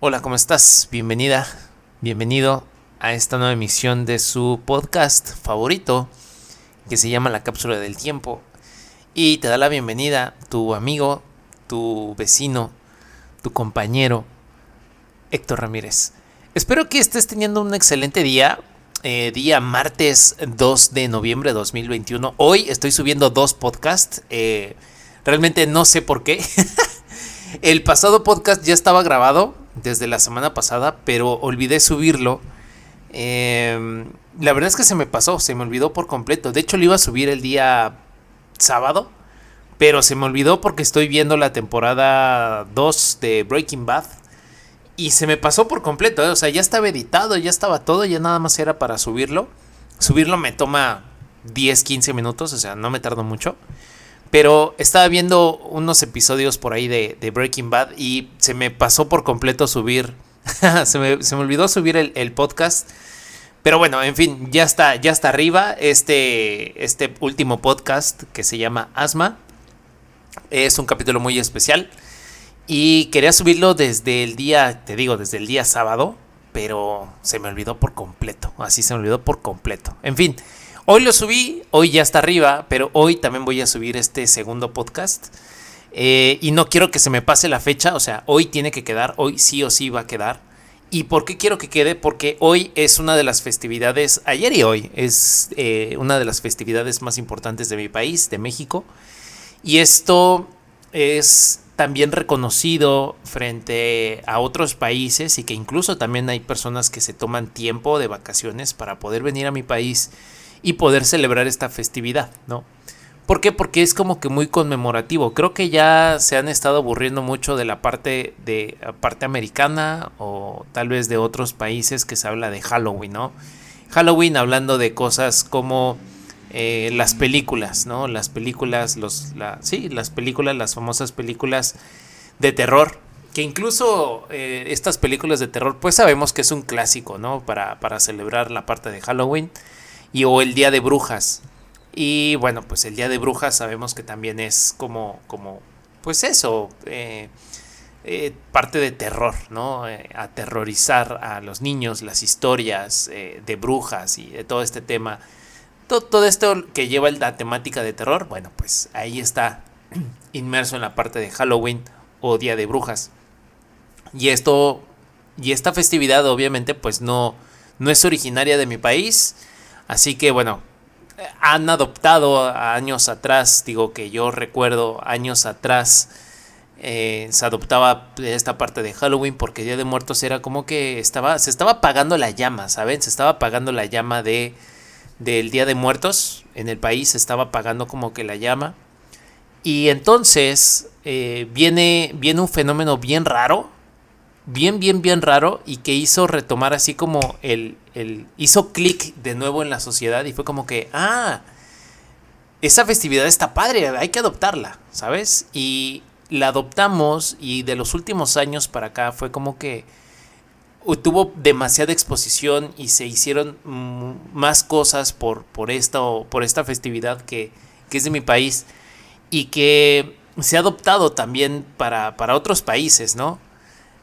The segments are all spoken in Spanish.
Hola, ¿cómo estás? Bienvenida, bienvenido a esta nueva emisión de su podcast favorito que se llama La Cápsula del Tiempo. Y te da la bienvenida tu amigo, tu vecino, tu compañero, Héctor Ramírez. Espero que estés teniendo un excelente día. Eh, día martes 2 de noviembre de 2021. Hoy estoy subiendo dos podcasts. Eh, realmente no sé por qué. El pasado podcast ya estaba grabado desde la semana pasada, pero olvidé subirlo. Em, la verdad es que se me pasó, se me olvidó por completo. De hecho, lo iba a subir el día sábado, pero se me olvidó porque estoy viendo la temporada 2 de Breaking Bad. Y se me pasó por completo, ¿eh? o sea, ya estaba editado, ya estaba todo, ya nada más era para subirlo. Subirlo me toma 10, 15 minutos, o sea, no me tardo mucho. Pero estaba viendo unos episodios por ahí de, Breaking Bad y se me pasó por completo subir. se, me, olvidó subir el, podcast. Pero bueno, en fin, ya está, ya está arriba este, este último podcast que se llama Asma. Es un capítulo muy especial. Y quería subirlo desde el día, te digo, desde el día sábado. Pero se me olvidó por completo. Así se me olvidó por completo. En fin. Hoy lo subí, hoy ya está arriba, pero hoy también voy a subir este segundo podcast. Eh, y no quiero que se me pase la fecha, o sea, hoy tiene que quedar, hoy sí o sí va a quedar. ¿Y por qué quiero que quede? Porque hoy es una de las festividades, ayer y hoy, es eh, una de las festividades más importantes de mi país, de México. Y esto es también reconocido frente a otros países y que incluso también hay personas que se toman tiempo de vacaciones para poder venir a mi país y poder celebrar esta festividad, ¿no? ¿Por qué? Porque es como que muy conmemorativo. Creo que ya se han estado aburriendo mucho de la parte de parte americana o tal vez de otros países que se habla de Halloween, ¿no? Halloween hablando de cosas como eh, las películas, ¿no? Las películas, los, sí, las películas, las famosas películas de terror, que incluso eh, estas películas de terror, pues sabemos que es un clásico, ¿no? Para, para celebrar la parte de Halloween y o el Día de Brujas. Y bueno, pues el Día de Brujas sabemos que también es como, como pues eso, eh, eh, parte de terror, ¿no? Eh, aterrorizar a los niños, las historias de brujas y de todo este tema. Todo, todo esto que lleva la temática de terror, bueno, pues ahí está inmerso en la parte de Halloween o Día de Brujas. Y esto, y esta festividad obviamente pues no, no es originaria de mi país, Así que bueno, han adoptado años atrás, digo que yo recuerdo años atrás, eh, se adoptaba esta parte de Halloween porque Día de Muertos era como que estaba, se estaba apagando la llama, ¿saben? Se estaba apagando la llama de, del Día de Muertos en el país, se estaba apagando como que la llama. Y entonces eh, viene, viene un fenómeno bien raro, bien, bien, bien raro y que hizo retomar así como el, el hizo clic de nuevo en la sociedad y fue como que, ah, esa festividad está padre, hay que adoptarla, ¿sabes? Y la adoptamos y de los últimos años para acá fue como que tuvo demasiada exposición y se hicieron más cosas por, por, esta, por esta festividad que, que es de mi país y que se ha adoptado también para, para otros países, ¿no?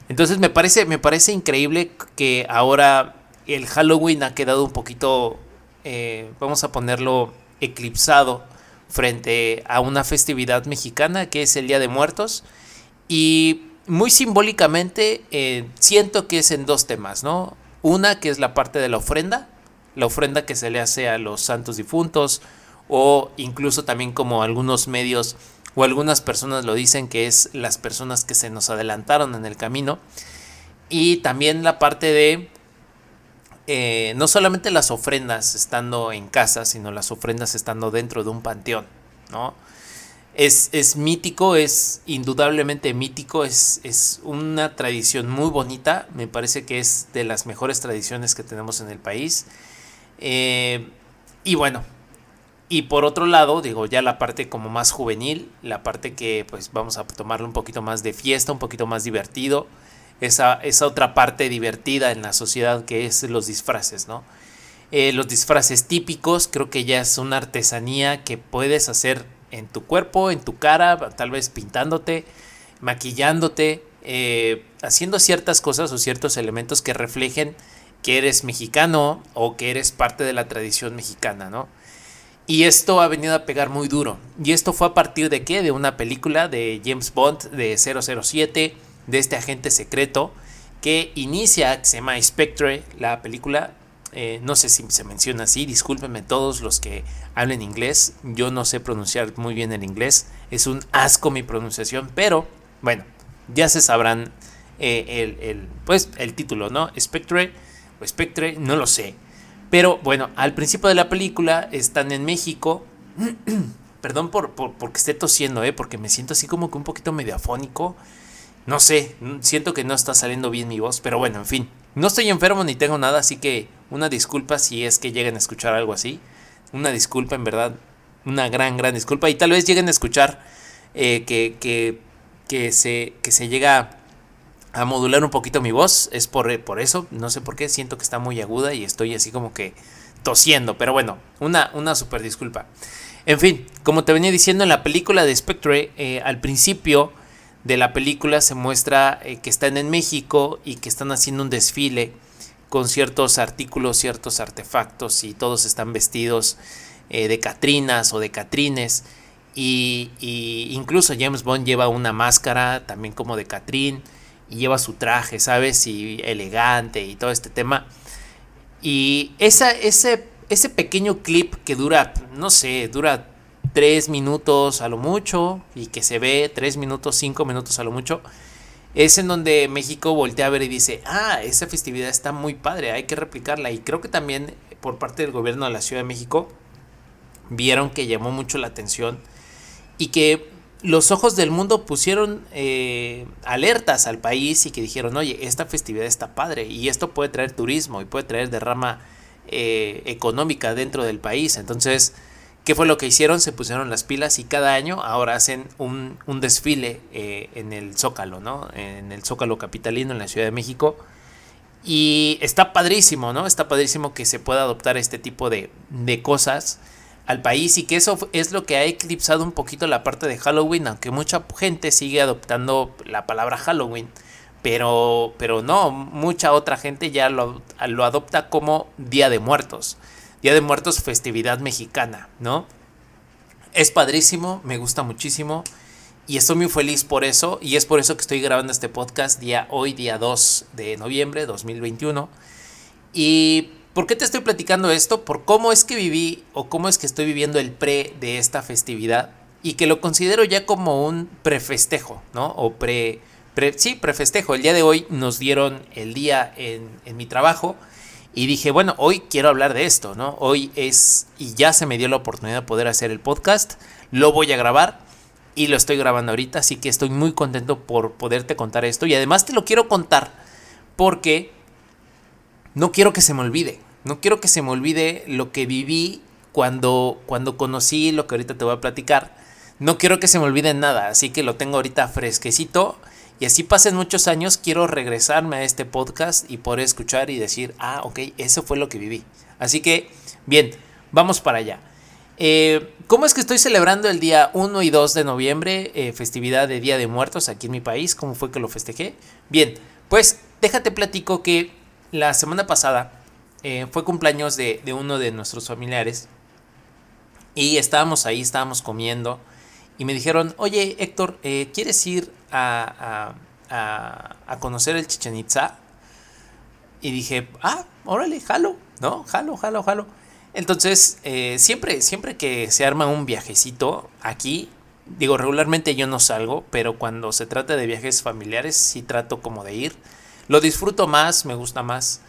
Entonces me parece, me parece increíble que ahora el Halloween ha quedado un poquito, eh, vamos a ponerlo, eclipsado frente a una festividad mexicana que es el Día de Muertos. Y muy simbólicamente eh, siento que es en dos temas, ¿no? Una que es la parte de la ofrenda, la ofrenda que se le hace a los santos difuntos o incluso también como algunos medios o algunas personas lo dicen que es las personas que se nos adelantaron en el camino. Y también la parte de eh, no solamente las ofrendas estando en casa, sino las ofrendas estando dentro de un panteón, ¿no? Es, es mítico, es indudablemente mítico, es, es, una tradición muy bonita, me parece que es de las mejores tradiciones que tenemos en el país. Eh, y bueno, y por otro lado, digo, ya la parte como más juvenil, la parte que pues vamos a tomarle un poquito más de fiesta, un poquito más divertido, esa, esa otra parte divertida en la sociedad que es los disfraces, ¿no? Eh, los disfraces típicos creo que ya es una artesanía que puedes hacer en tu cuerpo, en tu cara, tal vez pintándote, maquillándote, eh, haciendo ciertas cosas o ciertos elementos que reflejen que eres mexicano o que eres parte de la tradición mexicana, ¿no? Y esto ha venido a pegar muy duro. Y esto fue a partir de qué? De una película de James Bond de 007, de este agente secreto que inicia, se llama Spectre, la película. Eh, no sé si se menciona así, discúlpenme todos los que hablen inglés. Yo no sé pronunciar muy bien el inglés. Es un asco mi pronunciación, pero bueno, ya se sabrán eh, el, pues, el título, ¿no? Spectre o Spectre, no lo sé. Pero bueno, al principio de la película están en México. Perdón por, porque esté tosiendo, ¿eh? porque me siento así como que un poquito medio afónico. No sé, siento que no está saliendo bien mi voz, pero bueno, en fin. No estoy enfermo ni tengo nada, así que una disculpa si es que lleguen a escuchar algo así. Una disculpa, en verdad. Una gran, gran disculpa. Y tal vez lleguen a escuchar eh, que, que, que, se, que se llega a modular un poquito mi voz. Es por, por eso, no sé por qué, siento que está muy aguda y estoy así como que tosiendo. Pero bueno, una, una super disculpa. En fin, como te venía diciendo en la película de Spectre, eh, al principio de la película se muestra eh, que están en México y que están haciendo un desfile con ciertos artículos, ciertos artefactos y todos están vestidos eh, de Catrinas o de Catrines. Y, y, incluso James Bond lleva una máscara también como de Catrín y lleva su traje, ¿sabes? Y elegante y todo este tema. Y esa, ese, ese pequeño clip que dura, no sé, dura tres minutos a lo mucho y que se ve tres minutos, cinco minutos a lo mucho, es en donde México voltea a ver y dice, ah, esa festividad está muy padre, hay que replicarla. Y creo que también por parte del gobierno de la Ciudad de México vieron que llamó mucho la atención y que los ojos del mundo pusieron eh, alertas al país y que dijeron, oye, esta festividad está padre y esto puede traer turismo y puede traer derrama eh, económica dentro del país. Entonces, ¿qué fue lo que hicieron? Se pusieron las pilas y cada año ahora hacen un, desfile eh, en el Zócalo, ¿no? En el Zócalo Capitalino, en la Ciudad de México. Y está padrísimo, ¿no? Está padrísimo que se pueda adoptar este tipo de, de cosas al país y que eso es lo que ha eclipsado un poquito la parte de Halloween, aunque mucha gente sigue adoptando la palabra Halloween, pero, pero no, mucha otra gente ya lo, lo adopta como Día de Muertos. Día de Muertos, festividad mexicana, ¿no? Es padrísimo, me gusta muchísimo y estoy muy feliz por eso y es por eso que estoy grabando este podcast día hoy, día 2 de noviembre 2021. Y ¿Por qué te estoy platicando esto? Por cómo es que viví o cómo es que estoy viviendo el pre de esta festividad y que lo considero ya como un prefestejo, ¿no? O pre, sí, prefestejo. El día de hoy nos dieron el día en, en mi trabajo y dije, bueno, hoy quiero hablar de esto, ¿no? Hoy es, y ya se me dio la oportunidad de poder hacer el podcast, lo voy a grabar y lo estoy grabando ahorita, así que estoy muy contento por poderte contar esto y además te lo quiero contar porque no quiero que se me olvide. No quiero que se me olvide lo que viví cuando, cuando conocí lo que ahorita te voy a platicar. No quiero que se me olvide nada, así que lo tengo ahorita fresquecito. Y así pasen muchos años, quiero regresarme a este podcast y poder escuchar y decir, ah, ok, eso fue lo que viví. Así que, bien, vamos para allá. Eh, ¿Cómo es que estoy celebrando el día 1 y 2 de noviembre, eh, festividad de Día de Muertos aquí en mi país? ¿Cómo fue que lo festejé? Bien, pues déjate platico que la semana pasada eh, fue cumpleaños de, uno de nuestros familiares y estábamos ahí, estábamos comiendo y me dijeron, oye Héctor, eh, ¿quieres ir a, a, conocer el Chichen Itza? Y dije, ah, órale, jalo, ¿no? Jalo, jalo, jalo. Entonces, eh, siempre, siempre que se arma un viajecito aquí, digo, regularmente yo no salgo, pero cuando se trata de viajes familiares, sí trato como de ir. Lo disfruto más, me gusta más.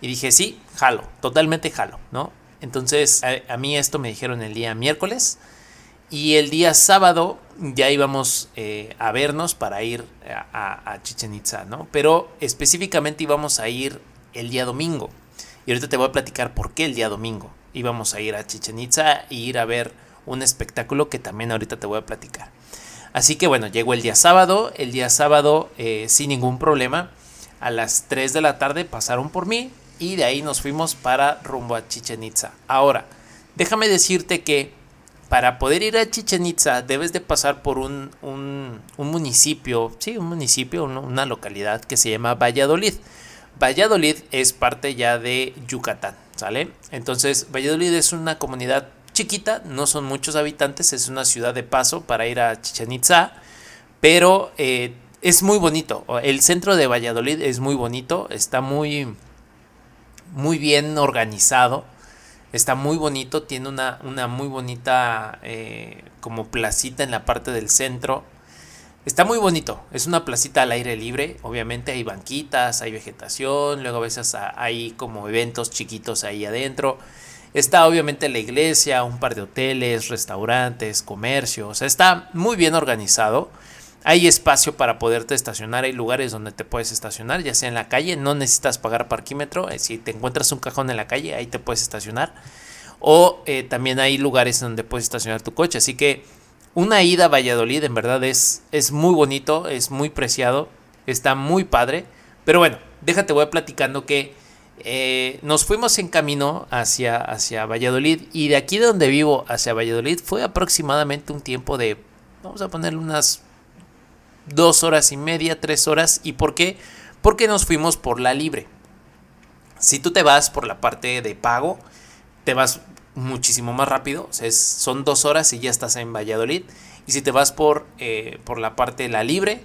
Y dije, sí, jalo, totalmente jalo, ¿no? Entonces a, mí esto me dijeron el día miércoles y el día sábado ya íbamos eh, a vernos para ir a, a, Chichen Itza, ¿no? Pero específicamente íbamos a ir el día domingo. Y ahorita te voy a platicar por qué el día domingo íbamos a ir a Chichen Itza e ir a ver un espectáculo que también ahorita te voy a platicar. Así que bueno, llegó el día sábado, el día sábado eh, sin ningún problema, a las 3 de la tarde pasaron por mí, y de ahí nos fuimos para rumbo a Chichen Itza. Ahora, déjame decirte que para poder ir a Chichen Itza debes de pasar por un, un, municipio, sí, un municipio, una localidad que se llama Valladolid. Valladolid es parte ya de Yucatán, ¿sale? Entonces, Valladolid es una comunidad chiquita, no son muchos habitantes, es una ciudad de paso para ir a Chichen Itza, pero eh, es muy bonito. El centro de Valladolid es muy bonito, está muy, muy bien organizado, está muy bonito, tiene una, una muy bonita eh, como placita en la parte del centro Está muy bonito, es una placita al aire libre, obviamente hay banquitas, hay vegetación, luego a veces hay como eventos chiquitos ahí adentro. Está obviamente la iglesia, un par de hoteles, restaurantes, comercio, o sea, está muy bien organizado. Hay espacio para poderte estacionar, hay lugares donde te puedes estacionar, ya sea en la calle, no necesitas pagar parquímetro, eh, si te encuentras un cajón en la calle, ahí te puedes estacionar. O eh, también hay lugares donde puedes estacionar tu coche, así que una ida a Valladolid en verdad es, es muy bonito, es muy preciado, está muy padre. Pero bueno, déjate, voy platicando que eh, nos fuimos en camino hacia, hacia Valladolid y de aquí de donde vivo hacia Valladolid fue aproximadamente un tiempo de, vamos a ponerle unas dos horas y media, tres horas. ¿Y por qué? Porque nos fuimos por la libre. Si tú te vas por la parte de pago, te vas muchísimo más rápido. son dos horas y ya estás en Valladolid. Y si te vas por, eh, por la parte de la libre,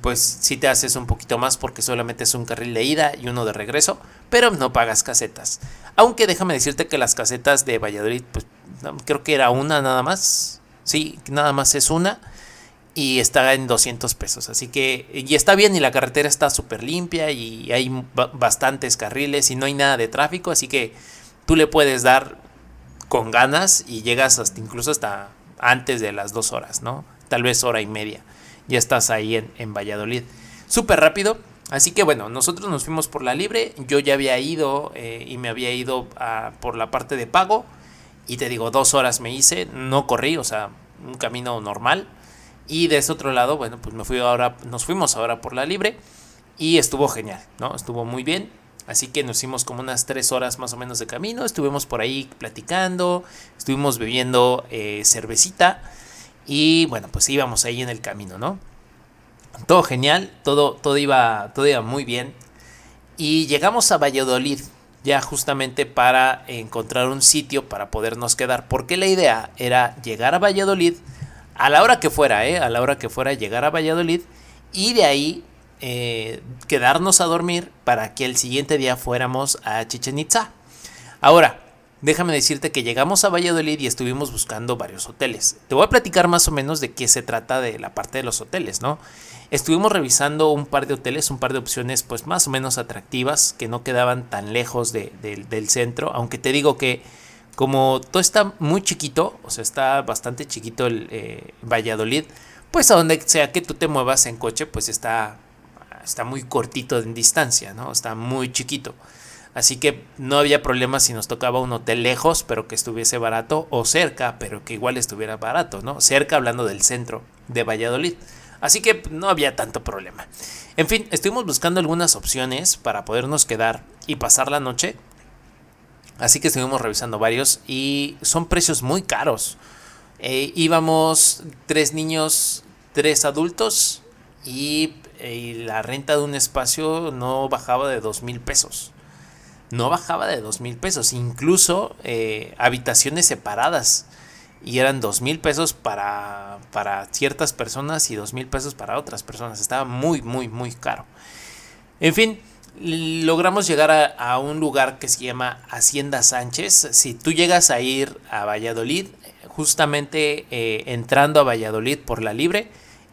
pues sí te haces un poquito más porque solamente es un carril de ida y uno de regreso, pero no pagas casetas. Aunque déjame decirte que las casetas de Valladolid, pues creo que era una nada más. Sí, nada más es una. Y está en 200 pesos. Así que, y está bien, y la carretera está súper limpia y hay bastantes carriles y no hay nada de tráfico. Así que tú le puedes dar con ganas y llegas hasta incluso hasta antes de las dos horas, ¿no? Tal vez hora y media. Ya estás ahí en, Valladolid. Súper rápido. Así que bueno, nosotros nos fuimos por la libre. Yo ya había ido eh, y me había ido por la parte de pago. Y te digo, dos horas me hice. No corrí, o sea, un camino normal. Y de ese otro lado, bueno, pues me fui ahora, nos fuimos ahora por la libre. Y estuvo genial, ¿no? Estuvo muy bien. Así que nos hicimos como unas tres horas más o menos de camino. Estuvimos por ahí platicando, estuvimos bebiendo eh, cervecita y bueno, pues íbamos ahí en el camino, ¿no? Todo genial, todo, todo, iba, todo iba muy bien. Y llegamos a Valladolid ya justamente para encontrar un sitio para podernos quedar. Porque la idea era llegar a Valladolid a la hora que fuera, ¿eh? A la hora que fuera llegar a Valladolid y de ahí eh, quedarnos a dormir para que el siguiente día fuéramos a Chichen Itza. Ahora, déjame decirte que llegamos a Valladolid y estuvimos buscando varios hoteles. Te voy a platicar más o menos de qué se trata de la parte de los hoteles, ¿no? Estuvimos revisando un par de hoteles, un par de opciones pues más o menos atractivas que no quedaban tan lejos del centro, aunque te digo que como todo está muy chiquito, o sea, está bastante chiquito el eh, Valladolid, pues a donde sea que tú te muevas en coche, pues está está muy cortito en distancia, ¿no? Está muy chiquito. Así que no había problema si nos tocaba un hotel lejos, pero que estuviese barato, o cerca, pero que igual estuviera barato, ¿no? Cerca hablando del centro de Valladolid. Así que no había tanto problema. En fin, estuvimos buscando algunas opciones para podernos quedar y pasar la noche. Así que estuvimos revisando varios y son precios muy caros. Eh, íbamos tres niños, tres adultos y eh, y la renta de un espacio no bajaba de dos mil pesos. No bajaba de dos mil pesos. Incluso eh, habitaciones separadas. Y eran dos mil pesos para, para ciertas personas y dos mil pesos para otras personas. Estaba muy, muy, muy caro. En fin, logramos llegar a, un lugar que se llama Hacienda Sánchez. Si tú llegas a ir a Valladolid, justamente eh, entrando a Valladolid por la libre,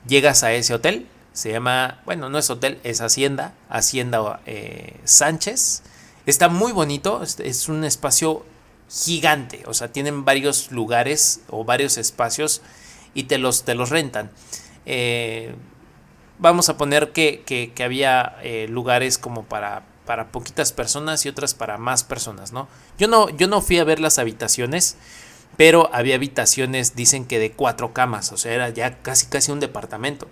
llegas a ese hotel se llama, bueno, no es hotel, es Hacienda, Hacienda eh, Sánchez. Está muy bonito, es un espacio gigante, o sea, tienen varios lugares o varios espacios y te los, te los rentan. Eh, vamos a poner que, había eh, lugares como para, para poquitas personas y otras para más personas, ¿no? Yo no, yo no fui a ver las habitaciones, pero había habitaciones, dicen que de cuatro camas, o sea, era ya casi casi un departamento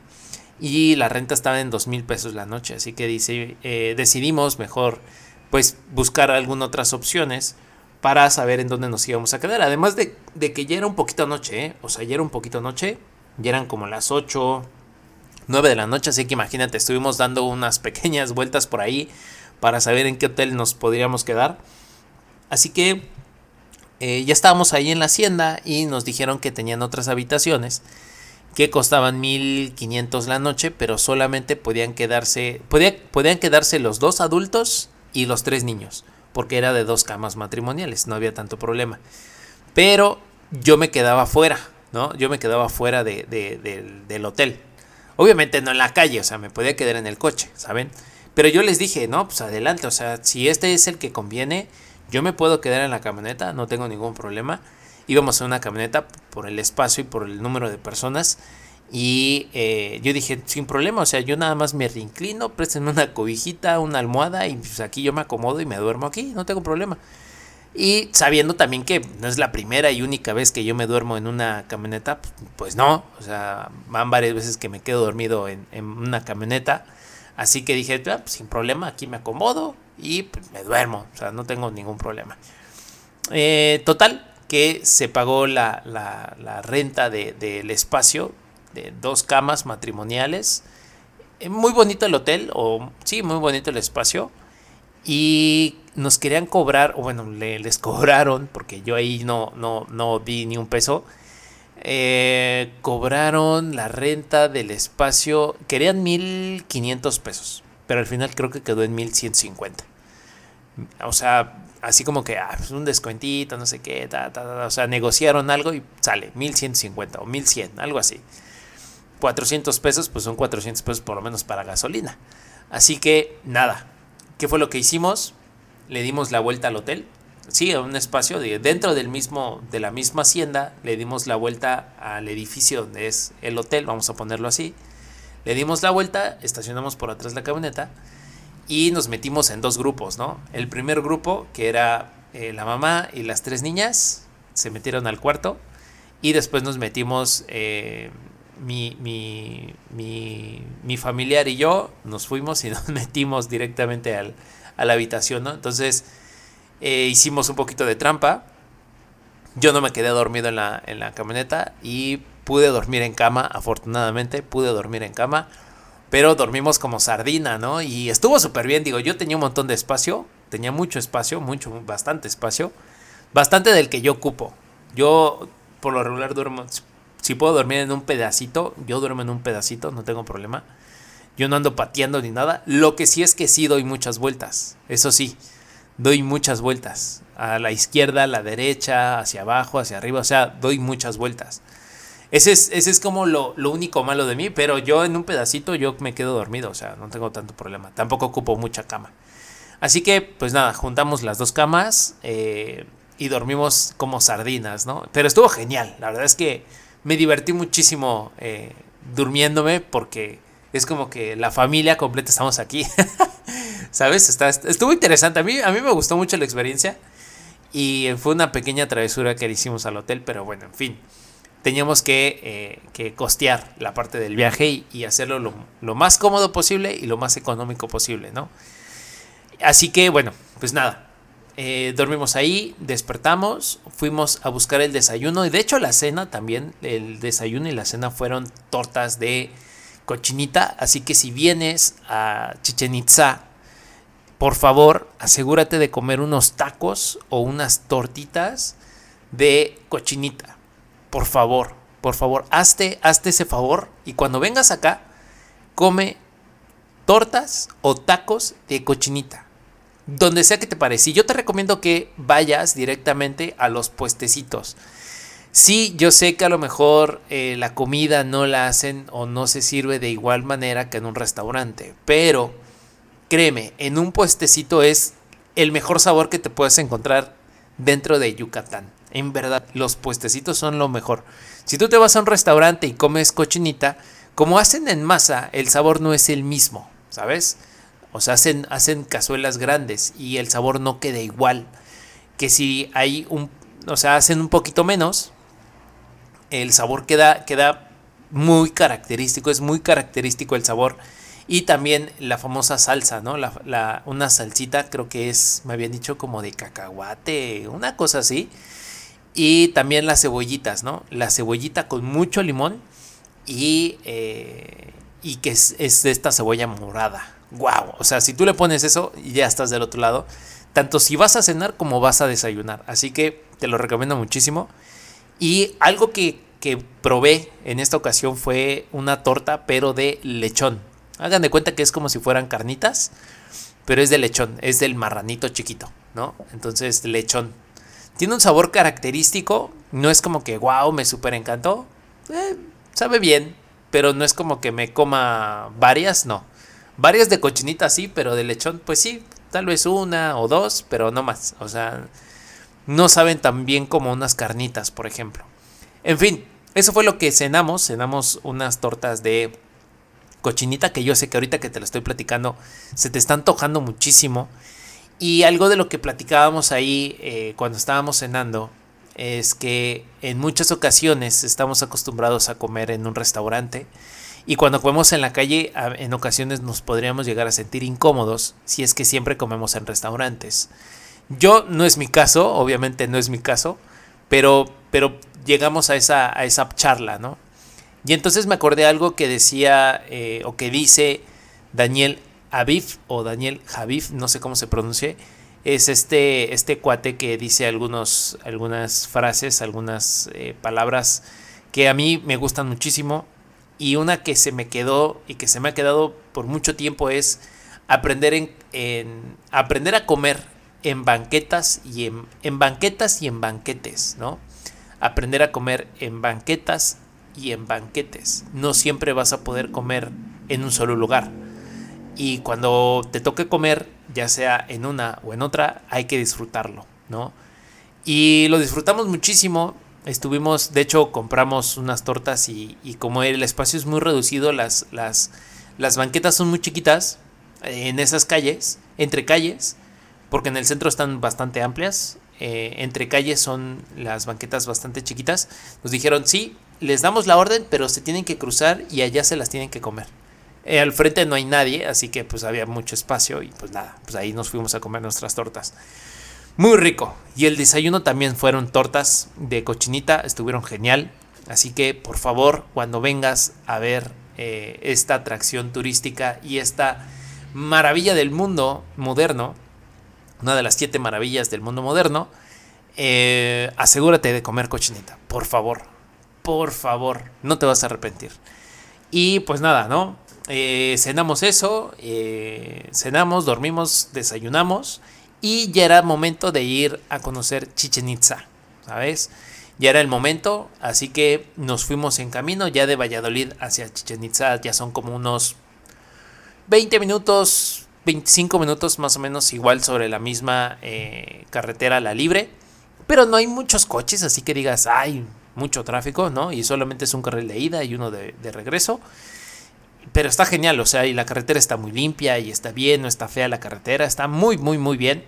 y la renta estaba en dos mil pesos la noche. Así que dice, eh, decidimos mejor pues buscar algunas otras opciones para saber en dónde nos íbamos a quedar. Además de, que ya era un poquito noche, ¿eh? o sea, ya era un poquito noche, ya eran como las 8, 9 de la noche, así que imagínate, estuvimos dando unas pequeñas vueltas por ahí para saber en qué hotel nos podríamos quedar. Así que eh, ya estábamos ahí en la hacienda y nos dijeron que tenían otras habitaciones que costaban 1500 la noche, pero solamente podían quedarse, podían quedarse los dos adultos y los tres niños, porque era de dos camas matrimoniales, no había tanto problema. Pero yo me quedaba fuera, ¿no? Yo me quedaba fuera del hotel. Obviamente no en la calle, o sea, me podía quedar en el coche, ¿saben? Pero yo les dije, no, pues adelante, o sea, si este es el que conviene, yo me puedo quedar en la camioneta, no tengo ningún problema. Íbamos en una camioneta por el espacio y por el número de personas. Y eh, yo dije, sin problema, o sea, yo nada más me reinclino, préstenme una cobijita, una almohada y pues aquí yo me acomodo y me duermo aquí, no tengo problema. Y sabiendo también que no es la primera y única vez que yo me duermo en una camioneta, pues no, o sea, van varias veces que me quedo dormido en, una camioneta. Así que dije, ah, pues, sin problema, aquí me acomodo y pues, me duermo, o sea, no tengo ningún problema. Eh, total, que se pagó la, renta del espacio de dos camas matrimoniales. Eh, muy bonito el hotel, o sí, muy bonito el espacio. Y nos querían cobrar, o bueno, les cobraron, porque yo ahí no, no, no di ni un peso. Eh, cobraron la renta del espacio, querían 1500 pesos, pero al final creo que quedó en 1150. O sea, así como que ah, pues un descuentito, no sé qué, o sea, negociaron algo y sale 1150 o 1100, algo así. 400 pesos, pues son 400 pesos por lo menos para gasolina. Así que nada, ¿qué fue lo que hicimos? Le dimos la vuelta al hotel. Sí, a un espacio de, dentro del mismo, de la misma hacienda, le dimos la vuelta al edificio donde es el hotel, vamos a ponerlo así. Le dimos la vuelta, estacionamos por atrás la camioneta y nos metimos en dos grupos, ¿no? El primer grupo, que era eh, la mamá y las tres niñas, se metieron al cuarto y después nos metimos eh, mi, mi, mi, familiar y yo, nos fuimos y nos metimos directamente al, a la habitación, ¿no? Entonces eh, hicimos un poquito de trampa. Yo no me quedé dormido en la, en la camioneta y pude dormir en cama, afortunadamente pude dormir en cama pero dormimos como sardina, ¿no? Y estuvo súper bien, digo, yo tenía un montón de espacio, tenía mucho espacio, mucho, bastante espacio, bastante del que yo ocupo. Yo por lo regular duermo, si puedo dormir en un pedacito, yo duermo en un pedacito, no tengo problema. Yo no ando pateando ni nada. Lo que sí es que sí doy muchas vueltas, eso sí, doy muchas vueltas. A la izquierda, a la derecha, hacia abajo, hacia arriba, o sea, doy muchas vueltas. Ese es, ese es como lo, único malo de mí, pero yo en un pedacito yo me quedo dormido, o sea, no tengo tanto problema. Tampoco ocupo mucha cama. Así que, pues nada, juntamos las dos camas eh, y dormimos como sardinas, ¿no? Pero estuvo genial, la verdad es que me divertí muchísimo eh, durmiéndome porque es como que la familia completa estamos aquí. ¿Sabes? Estuvo interesante. A mí, a mí me gustó mucho la experiencia. Y fue una pequeña travesura que le hicimos al hotel, pero bueno, en fin teníamos que, eh, costear la parte del viaje y, hacerlo lo, más cómodo posible y lo más económico posible, ¿no? Así que bueno, pues nada, eh, dormimos ahí, despertamos, fuimos a buscar el desayuno y de hecho la cena también, el desayuno y la cena fueron tortas de cochinita, así que si vienes a Chichen Itza, por favor asegúrate de comer unos tacos o unas tortitas de cochinita por favor, por favor, hazte, hazte ese favor y cuando vengas acá, come tortas o tacos de cochinita. Donde sea que te parezca. yo te recomiendo que vayas directamente a los puestecitos. Sí, yo sé que a lo mejor eh, la comida no la hacen o no se sirve de igual manera que en un restaurante, pero créeme, en un puestecito es el mejor sabor que te puedes encontrar dentro de Yucatán. En verdad, los puestecitos son lo mejor. Si tú te vas a un restaurante y comes cochinita, como hacen en masa, el sabor no es el mismo, ¿sabes? O sea, hacen, hacen cazuelas grandes y el sabor no queda igual. Que si hay un, o sea, hacen un poquito menos, el sabor queda, queda muy característico, es muy característico el sabor. Y también la famosa salsa, ¿no? La, una salsita, creo que es, me habían dicho como de cacahuate, una cosa así. Y también las cebollitas, ¿no? La cebollita con mucho limón y, eh, y que es, es, esta cebolla morada. ¡Wow! O sea, si tú le pones eso, ya estás del otro lado. Tanto si vas a cenar como vas a desayunar. Así que te lo recomiendo muchísimo. Y algo que, que probé en esta ocasión fue una torta, pero de lechón. Hagan de cuenta que es como si fueran carnitas, pero es de lechón, es del marranito chiquito, ¿no? Entonces, lechón. Tiene un sabor característico, no es como que, wow, me súper encantó. Eh, sabe bien, pero no es como que me coma varias, no. Varias de cochinita sí, pero de lechón, pues sí, tal vez una o dos, pero no más. O sea, no saben tan bien como unas carnitas, por ejemplo. En fin, eso fue lo que cenamos. Cenamos unas tortas de cochinita que yo sé que ahorita que te lo estoy platicando se te está antojando muchísimo. Y algo de lo que platicábamos ahí eh, cuando estábamos cenando es que en muchas ocasiones estamos acostumbrados a comer en un restaurante y cuando comemos en la calle en ocasiones nos podríamos llegar a sentir incómodos si es que siempre comemos en restaurantes. Yo no es mi caso, obviamente no es mi caso, pero, pero llegamos a esa, a esa charla, ¿no? Y entonces me acordé algo que decía eh, o que dice Daniel Aviv o Daniel Javif, no sé cómo se pronuncie, es este, este cuate que dice algunos, algunas frases, algunas eh, palabras que a mí me gustan muchísimo y una que se me quedó y que se me ha quedado por mucho tiempo es aprender, en, en aprender a comer en banquetas y en, en banquetas y en banquetes, ¿no? Aprender a comer en banquetas y en banquetes. No siempre vas a poder comer en un solo lugar. Y cuando te toque comer, ya sea en una o en otra, hay que disfrutarlo, ¿no? Y lo disfrutamos muchísimo. Estuvimos, de hecho, compramos unas tortas y, como el espacio es muy reducido, las, las, las banquetas son muy chiquitas en esas calles, entre calles, porque en el centro están bastante amplias. Eh, entre calles son las banquetas bastante chiquitas. Nos dijeron, sí, les damos la orden, pero se tienen que cruzar y allá se las tienen que comer. Eh, al frente no hay nadie, así que pues había mucho espacio y pues nada, pues ahí nos fuimos a comer nuestras tortas. Muy rico. Y el desayuno también fueron tortas de cochinita, estuvieron genial. Así que por favor, cuando vengas a ver eh, esta atracción turística y esta maravilla del mundo moderno, una de las siete maravillas del mundo moderno, eh, asegúrate de comer cochinita, por favor por favor, no te vas a arrepentir. Y pues nada, ¿no? Eh, cenamos eso, eh, cenamos, dormimos, desayunamos y ya era momento de ir a conocer Chichen Itza, ¿sabes? Ya era el momento, así que nos fuimos en camino ya de Valladolid hacia Chichen Itza, ya son como unos 20 minutos, 25 minutos más o menos, igual sobre la misma eh, carretera, la libre, pero no hay muchos coches, así que digas, ay, mucho tráfico, ¿no? Y solamente es un carril de ida y uno de, regreso. Pero está genial, o sea, y la carretera está muy limpia y está bien, no está fea la carretera, está muy, muy, muy bien.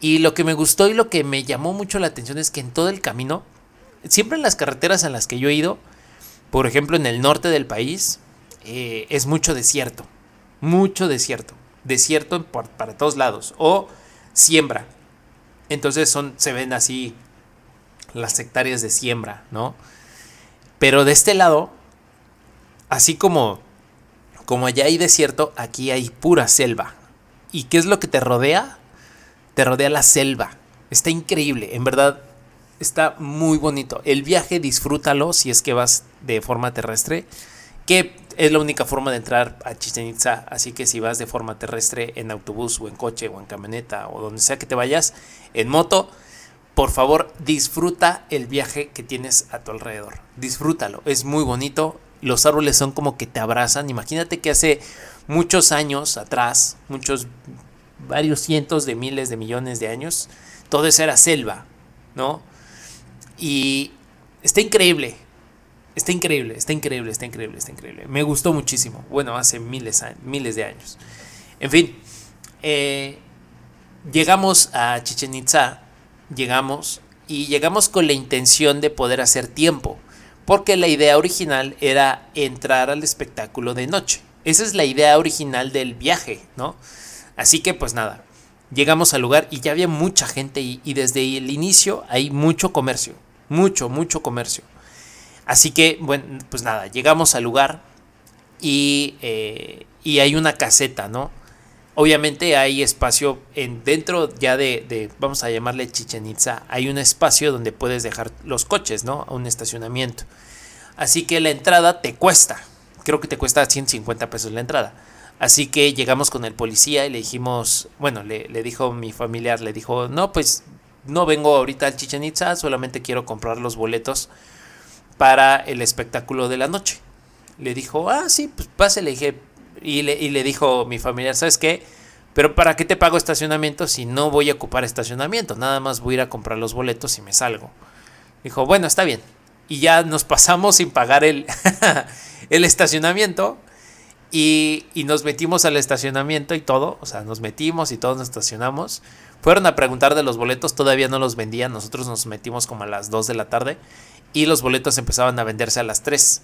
Y lo que me gustó y lo que me llamó mucho la atención es que en todo el camino, siempre en las carreteras en las que yo he ido, por ejemplo en el norte del país, eh, es mucho desierto, mucho desierto, desierto para todos lados, o siembra. Entonces son, se ven así las hectáreas de siembra, ¿no? Pero de este lado, así como, como allá hay desierto, aquí hay pura selva. ¿Y qué es lo que te rodea? Te rodea la selva. Está increíble, en verdad está muy bonito. El viaje disfrútalo si es que vas de forma terrestre, que es la única forma de entrar a Chichen Itza. Así que si vas de forma terrestre en autobús o en coche o en camioneta o donde sea que te vayas, en moto, por favor disfruta el viaje que tienes a tu alrededor. Disfrútalo, es muy bonito. Los árboles son como que te abrazan. Imagínate que hace muchos años atrás, muchos, varios cientos de miles de millones de años, todo eso era selva, ¿no? Y está increíble, está increíble, está increíble, está increíble, está increíble. Me gustó muchísimo. Bueno, hace miles, miles de años. En fin, eh, llegamos a Chichen Itza llegamos y llegamos con la intención de poder hacer tiempo, porque la idea original era entrar al espectáculo de noche. Esa es la idea original del viaje, ¿no? Así que pues nada, llegamos al lugar y ya había mucha gente y, desde el inicio hay mucho comercio, mucho, mucho comercio. Así que, bueno, pues nada, llegamos al lugar y, eh, y hay una caseta, ¿no? Obviamente hay espacio en, dentro ya de, vamos a llamarle Chichen Itza, hay un espacio donde puedes dejar los coches, ¿no? A un estacionamiento. Así que la entrada te cuesta, creo que te cuesta 150 pesos la entrada. Así que llegamos con el policía y le dijimos, bueno, le, le dijo mi familiar, le dijo, no, pues no vengo ahorita al Chichen Itza, solamente quiero comprar los boletos para el espectáculo de la noche. Le dijo, ah, sí, pues pase, le dije, y le, dijo mi familiar, ¿sabes qué? Pero ¿para qué te pago estacionamiento si no voy a ocupar estacionamiento? Nada más voy a ir a comprar los boletos y me salgo. Dijo, bueno, está bien. Y ya nos pasamos sin pagar el, el estacionamiento. Y, y, nos metimos al estacionamiento y todo. O sea, nos metimos y todos nos estacionamos. Fueron a preguntar de los boletos, todavía no los vendían. Nosotros nos metimos como a las 2 de la tarde. Y los boletos empezaban a venderse a las 3.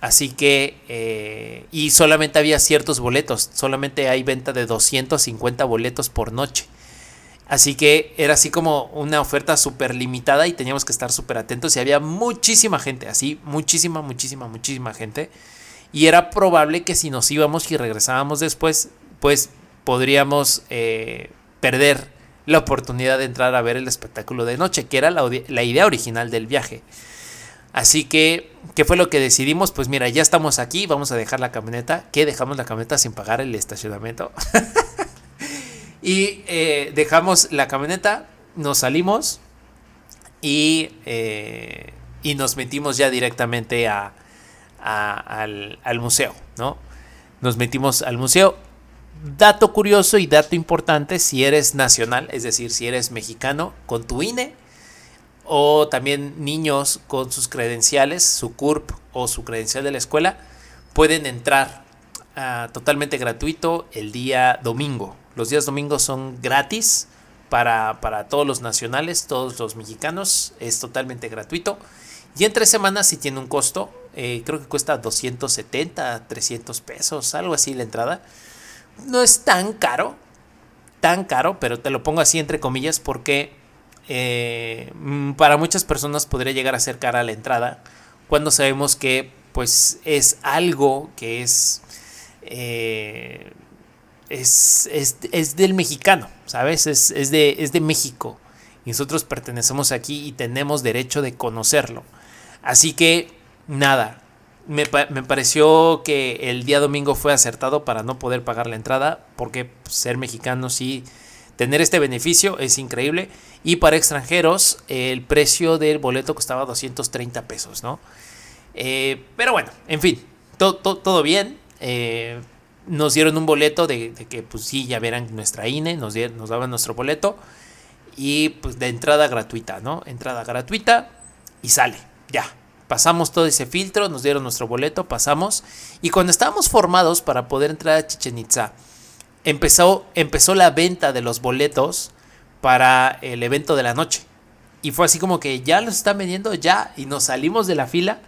Así que, eh, y solamente había ciertos boletos, solamente hay venta de 250 boletos por noche. Así que era así como una oferta súper limitada y teníamos que estar súper atentos y había muchísima gente, así, muchísima, muchísima, muchísima gente. Y era probable que si nos íbamos y regresábamos después, pues podríamos eh, perder la oportunidad de entrar a ver el espectáculo de noche, que era la idea original del viaje. Así que, ¿qué fue lo que decidimos? Pues mira, ya estamos aquí, vamos a dejar la camioneta. ¿Qué? Dejamos la camioneta sin pagar el estacionamiento. y eh, dejamos la camioneta, nos salimos y, eh, y nos metimos ya directamente a, al, al museo, ¿no? Nos metimos al museo. Dato curioso y dato importante, si eres nacional, es decir, si eres mexicano, con tu INE o también niños con sus credenciales, su CURP o su credencial de la escuela, pueden entrar ah, totalmente gratuito el día domingo. Los días domingos son gratis para, todos los nacionales, todos los mexicanos, es totalmente gratuito. Y entre semanas si tiene un costo, eh, creo que cuesta 270, 300 pesos, algo así la entrada. No es tan caro, tan caro, pero te lo pongo así entre comillas porque eh, mm, para muchas personas podría llegar a ser cara a la entrada cuando sabemos que pues es algo que es, eh, es, es, del mexicano, ¿sabes? Es, es, de, es de México. Y nosotros pertenecemos aquí y tenemos derecho de conocerlo. Así que, nada, me, me, pareció que el día domingo fue acertado para no poder pagar la entrada, porque pues, ser mexicano sí Tener este beneficio es increíble. Y para extranjeros, el precio del boleto costaba 230 pesos, ¿no? Eh, pero bueno, en fin, todo bien. Eh, nos dieron un boleto de, que, pues sí, ya verán nuestra INE, nos, dieron, nos daban nuestro boleto. Y pues de entrada gratuita, ¿no? Entrada gratuita y sale, ya. Pasamos todo ese filtro, nos dieron nuestro boleto, pasamos. Y cuando estábamos formados para poder entrar a Chichen Itza, empezó, empezó la venta de los boletos para el evento de la noche. Y fue así como que ya los están vendiendo ya y nos salimos de la fila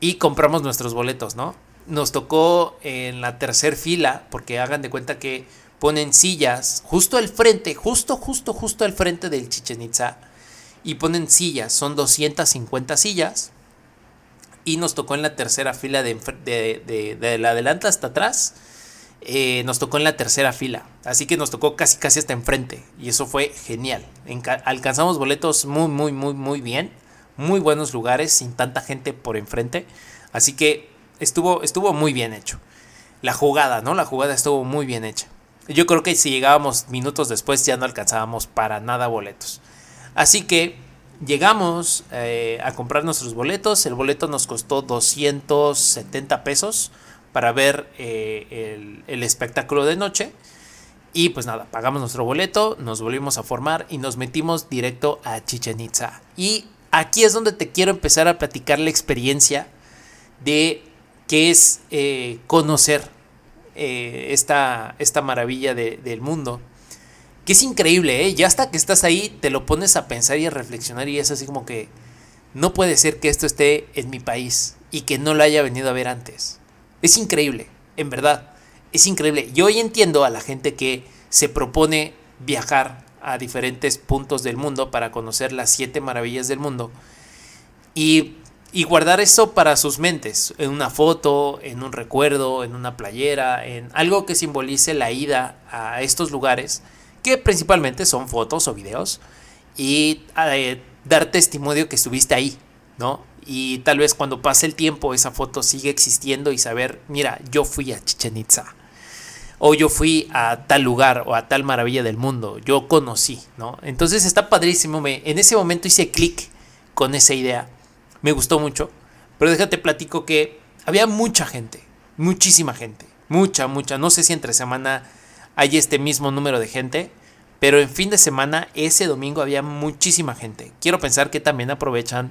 y compramos nuestros boletos, ¿no? Nos tocó en la tercera fila porque hagan de cuenta que ponen sillas justo al frente, justo, justo, justo al frente del Chichen Itza y ponen sillas, son 250 sillas y nos tocó en la tercera fila de, de, de la adelante hasta atrás eh, nos tocó en la tercera fila. Así que nos tocó casi casi hasta enfrente. Y eso fue genial. alcanzamos boletos muy, muy, muy, muy bien. Muy buenos lugares, sin tanta gente por enfrente. Así que estuvo, estuvo muy bien hecho. La jugada, ¿no? La jugada estuvo muy bien hecha. Yo creo que si llegábamos minutos después ya no alcanzábamos para nada boletos. Así que llegamos eh, a comprar nuestros boletos. El boleto nos costó 270 pesos para ver eh, el, espectáculo de noche. Y pues nada, pagamos nuestro boleto, nos volvimos a formar y nos metimos directo a Chichen Itza. Y aquí es donde te quiero empezar a platicar la experiencia de qué es eh, conocer eh, esta, esta, maravilla del mundo. Que es increíble, ¿eh? Ya hasta que estás ahí te lo pones a pensar y a reflexionar y es así como que no puede ser que esto esté en mi país y que no lo haya venido a ver antes. Es increíble, en verdad, es increíble. Yo hoy entiendo a la gente que se propone viajar a diferentes puntos del mundo para conocer las siete maravillas del mundo y, y, guardar eso para sus mentes, en una foto, en un recuerdo, en una playera, en algo que simbolice la ida a estos lugares, que principalmente son fotos o videos, y eh, dar testimonio que estuviste ahí, ¿no? Y tal vez cuando pase el tiempo esa foto sigue existiendo y saber, mira, yo fui a Chichen Itza o yo fui a tal lugar o a tal maravilla del mundo, yo conocí, ¿no? Entonces está padrísimo, me, en ese momento hice clic con esa idea, me gustó mucho, pero déjate platico que había mucha gente, muchísima gente, mucha, mucha, no sé si entre semana hay este mismo número de gente, pero en fin de semana, ese domingo había muchísima gente. Quiero pensar que también aprovechan,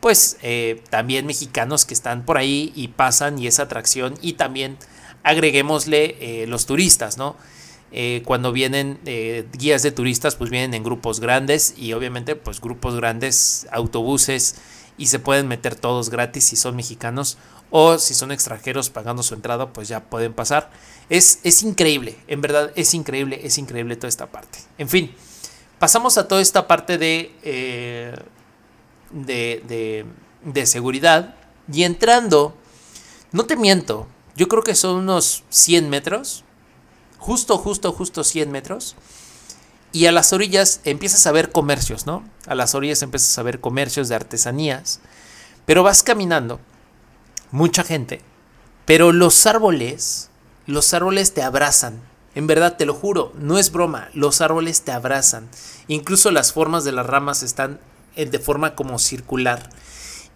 pues, eh, también mexicanos que están por ahí y pasan y esa atracción y también agreguémosle eh, los turistas, ¿no? Eh, cuando vienen guías de turistas, pues vienen en grupos grandes y obviamente pues grupos grandes, autobuses y se pueden meter todos gratis si son mexicanos o si son extranjeros pagando su entrada, pues ya pueden pasar. Es, es increíble, en verdad es increíble, es increíble toda esta parte. En fin, pasamos a toda esta parte de, de, de, de seguridad y entrando, no te miento, yo creo que son unos 100 metros. Justo, justo, justo 100 metros. Y a las orillas empiezas a ver comercios, ¿no? A las orillas empiezas a ver comercios de artesanías. Pero vas caminando, mucha gente. Pero los árboles, los árboles te abrazan. En verdad, te lo juro, no es broma, los árboles te abrazan. Incluso las formas de las ramas están de forma como circular.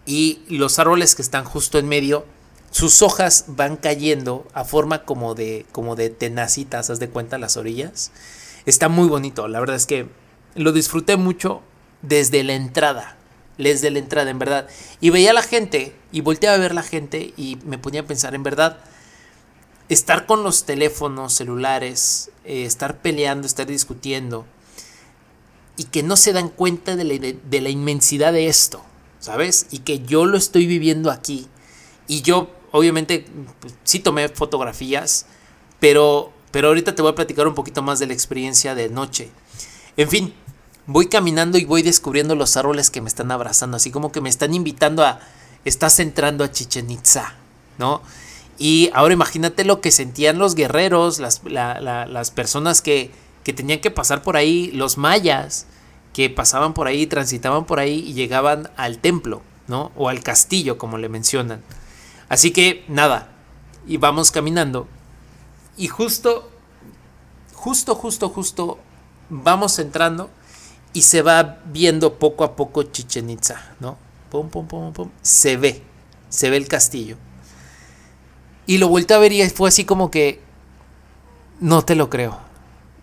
Y los árboles que están justo en medio sus hojas van cayendo a forma como de, como de tenacitas, haz de cuenta, las orillas. Está muy bonito, la verdad es que lo disfruté mucho desde la entrada, desde la entrada, en verdad. Y veía a la gente y volteaba a ver la gente y me ponía a pensar, en verdad, estar con los teléfonos celulares, eh, estar peleando, estar discutiendo y que no se dan cuenta de la, inmensidad de esto, ¿sabes? Y que yo lo estoy viviendo aquí. Y yo obviamente pues, sí tomé fotografías, pero, pero ahorita te voy a platicar un poquito más de la experiencia de noche. En fin, voy caminando y voy descubriendo los árboles que me están abrazando, así como que me están invitando a, estás entrando a Chichen Itza, ¿no? Y ahora imagínate lo que sentían los guerreros, las, las personas que, que tenían que pasar por ahí, los mayas, que pasaban por ahí, transitaban por ahí y llegaban al templo, ¿no? O al castillo, como le mencionan. Así que nada, y vamos caminando. Y justo, justo, justo, justo, vamos entrando y se va viendo poco a poco Chichen Itza, ¿no? Pum, pum, pum, pum. Se ve, se ve el castillo. Y lo vuelto a ver y fue así como que, no te lo creo.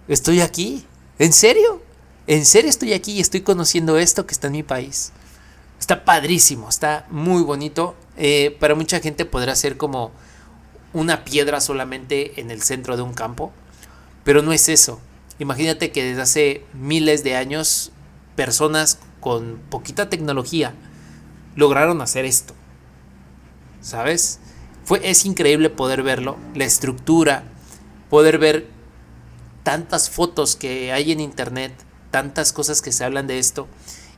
Estoy aquí. ¿En serio? ¿En serio estoy aquí y estoy conociendo esto que está en mi país? Está padrísimo, está muy bonito. Eh, para mucha gente podrá ser como una piedra solamente en el centro de un campo, pero no es eso. Imagínate que desde hace miles de años personas con poquita tecnología lograron hacer esto. ¿Sabes? Fue, es increíble poder verlo, la estructura, poder ver tantas fotos que hay en internet, tantas cosas que se hablan de esto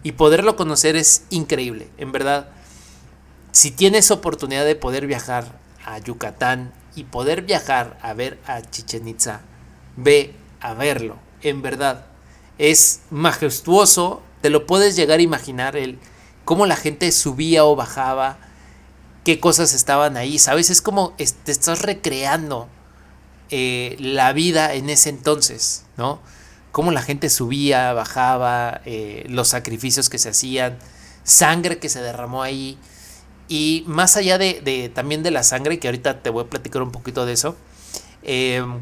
y poderlo conocer es increíble, en verdad. Si tienes oportunidad de poder viajar a Yucatán y poder viajar a ver a Chichen Itza, ve a verlo, en verdad. Es majestuoso, te lo puedes llegar a imaginar el cómo la gente subía o bajaba, qué cosas estaban ahí, ¿sabes? Es como te estás recreando eh, la vida en ese entonces, ¿no? Cómo la gente subía, bajaba, eh, los sacrificios que se hacían, sangre que se derramó ahí. Y más allá de, también de la sangre, que ahorita te voy a platicar un poquito de eso. Em,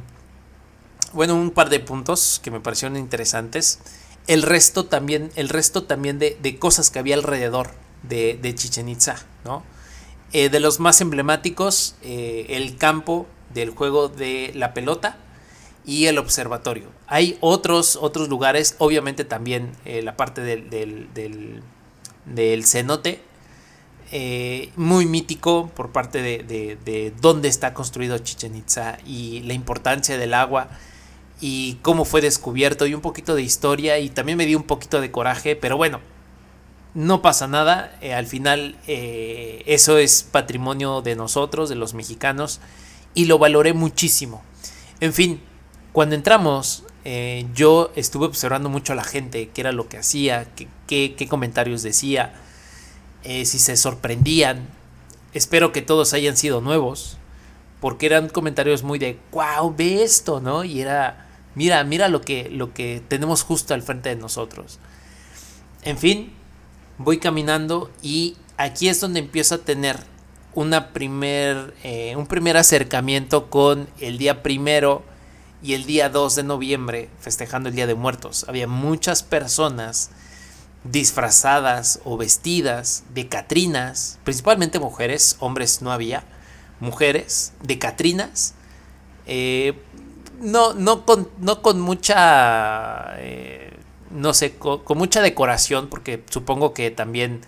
bueno, un par de puntos que me parecieron interesantes. El resto también, el resto también de, cosas que había alrededor de, de Chichen Itza, ¿no? Eh, de los más emblemáticos, eh, el campo del juego de la pelota, y el observatorio. Hay otros, otros lugares, obviamente también eh, la parte del, del, del, cenote, eh, muy mítico por parte de, de, dónde está construido Chichen Itza y la importancia del agua y cómo fue descubierto y un poquito de historia y también me dio un poquito de coraje, pero bueno, no pasa nada, eh, al final eso es patrimonio de nosotros, de los mexicanos, y lo valoré muchísimo. En fin, cuando entramos, eh, yo estuve observando mucho a la gente, qué era lo que hacía, qué, qué, comentarios decía, si se sorprendían. Espero que todos hayan sido nuevos, porque eran comentarios muy de, wow, ve esto, ¿no? Y era, mira, mira lo que, lo que tenemos justo al frente de nosotros. En fin, voy caminando y aquí es donde empiezo a tener una primer, eh, un primer acercamiento con el día primero y el día 2 de noviembre, festejando el Día de Muertos. Había muchas personas disfrazadas o vestidas de Catrinas, principalmente mujeres, hombres no había, mujeres de Catrinas, eh, no, no, con, no con mucha... Eh, no sé, con, mucha decoración, porque supongo que también,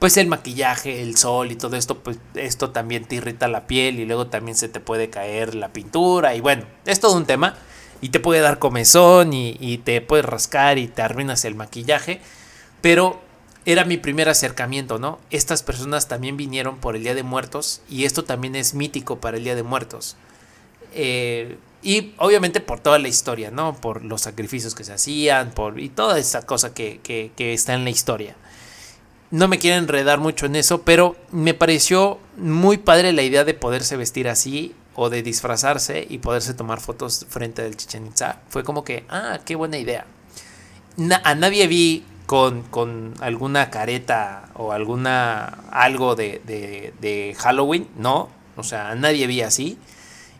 pues el maquillaje, el sol y todo esto, pues esto también te irrita la piel y luego también se te puede caer la pintura y bueno, es todo un tema y te puede dar comezón y, te puedes rascar y te arruinas el maquillaje, pero era mi primer acercamiento, ¿no? Estas personas también vinieron por el Día de Muertos y esto también es mítico para el Día de Muertos. Eh, y obviamente por toda la historia, ¿no? Por los sacrificios que se hacían, por, y toda esa cosa que, que, está en la historia. No me quiero enredar mucho en eso, pero me pareció muy padre la idea de poderse vestir así o de disfrazarse y poderse tomar fotos frente del Chichen Itza. Fue como que, ah, qué buena idea. a nadie vi con, con, alguna careta o alguna algo de, de, de Halloween, no. O sea, a nadie vi así.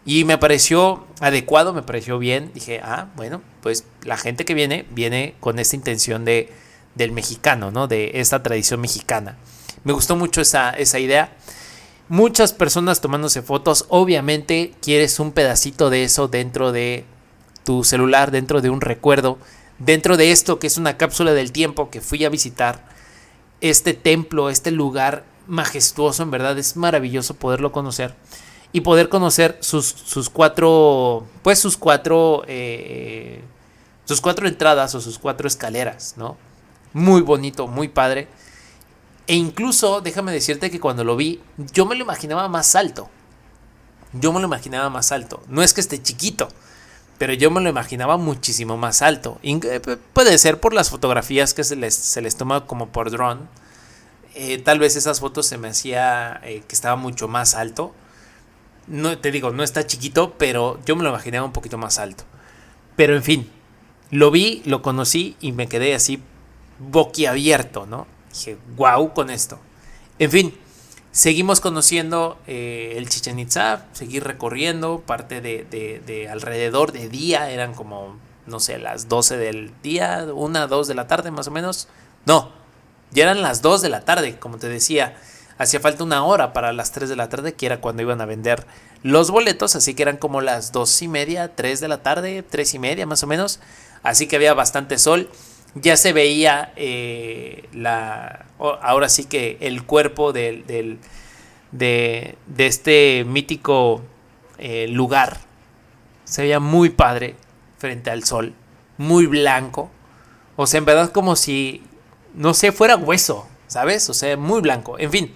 Y me pareció adecuado, me pareció bien. Dije, ah, bueno, pues la gente que viene, viene con esta intención de, del mexicano, ¿no? De esta tradición mexicana. Me gustó mucho esa, esa idea. Muchas personas tomándose fotos. Obviamente quieres un pedacito de eso dentro de tu celular, dentro de un recuerdo, dentro de esto que es una cápsula del tiempo que fui a visitar. Este templo, este lugar majestuoso, en verdad es maravilloso poderlo conocer y poder conocer sus, sus cuatro, pues sus cuatro, eh, sus cuatro entradas o sus cuatro escaleras, ¿no? Muy bonito, muy padre. E incluso, déjame decirte que cuando lo vi, yo me lo imaginaba más alto. Yo me lo imaginaba más alto. No es que esté chiquito, pero yo me lo imaginaba muchísimo más alto. Eh, puede ser por las fotografías que se les, se les toma como por drone. Eh, tal vez esas fotos se me hacía que estaba mucho más alto no te digo, no está chiquito, pero yo me lo imaginaba un poquito más alto. Pero en fin, lo vi, lo conocí y me quedé así boquiabierto, ¿no? Dije, wow con esto. En fin, seguimos conociendo eh, el Chichen Itza, seguir recorriendo parte de, de, alrededor de día, eran como, no sé, las 12 del día, una, dos de la tarde más o menos. No, ya eran las 2 de la tarde, como te decía hacía falta una hora para las 3 de la tarde, que era cuando iban a vender los boletos, así que eran como las 2 y media, 3 de la tarde, 3 y media más o menos, así que había bastante sol. Ya se veía eh, la. Ahora sí que el cuerpo del, del de, de, este mítico eh, lugar se veía muy padre frente al sol, muy blanco. O sea, en verdad, como si, no sé, fuera hueso, ¿sabes? O sea, muy blanco. En fin,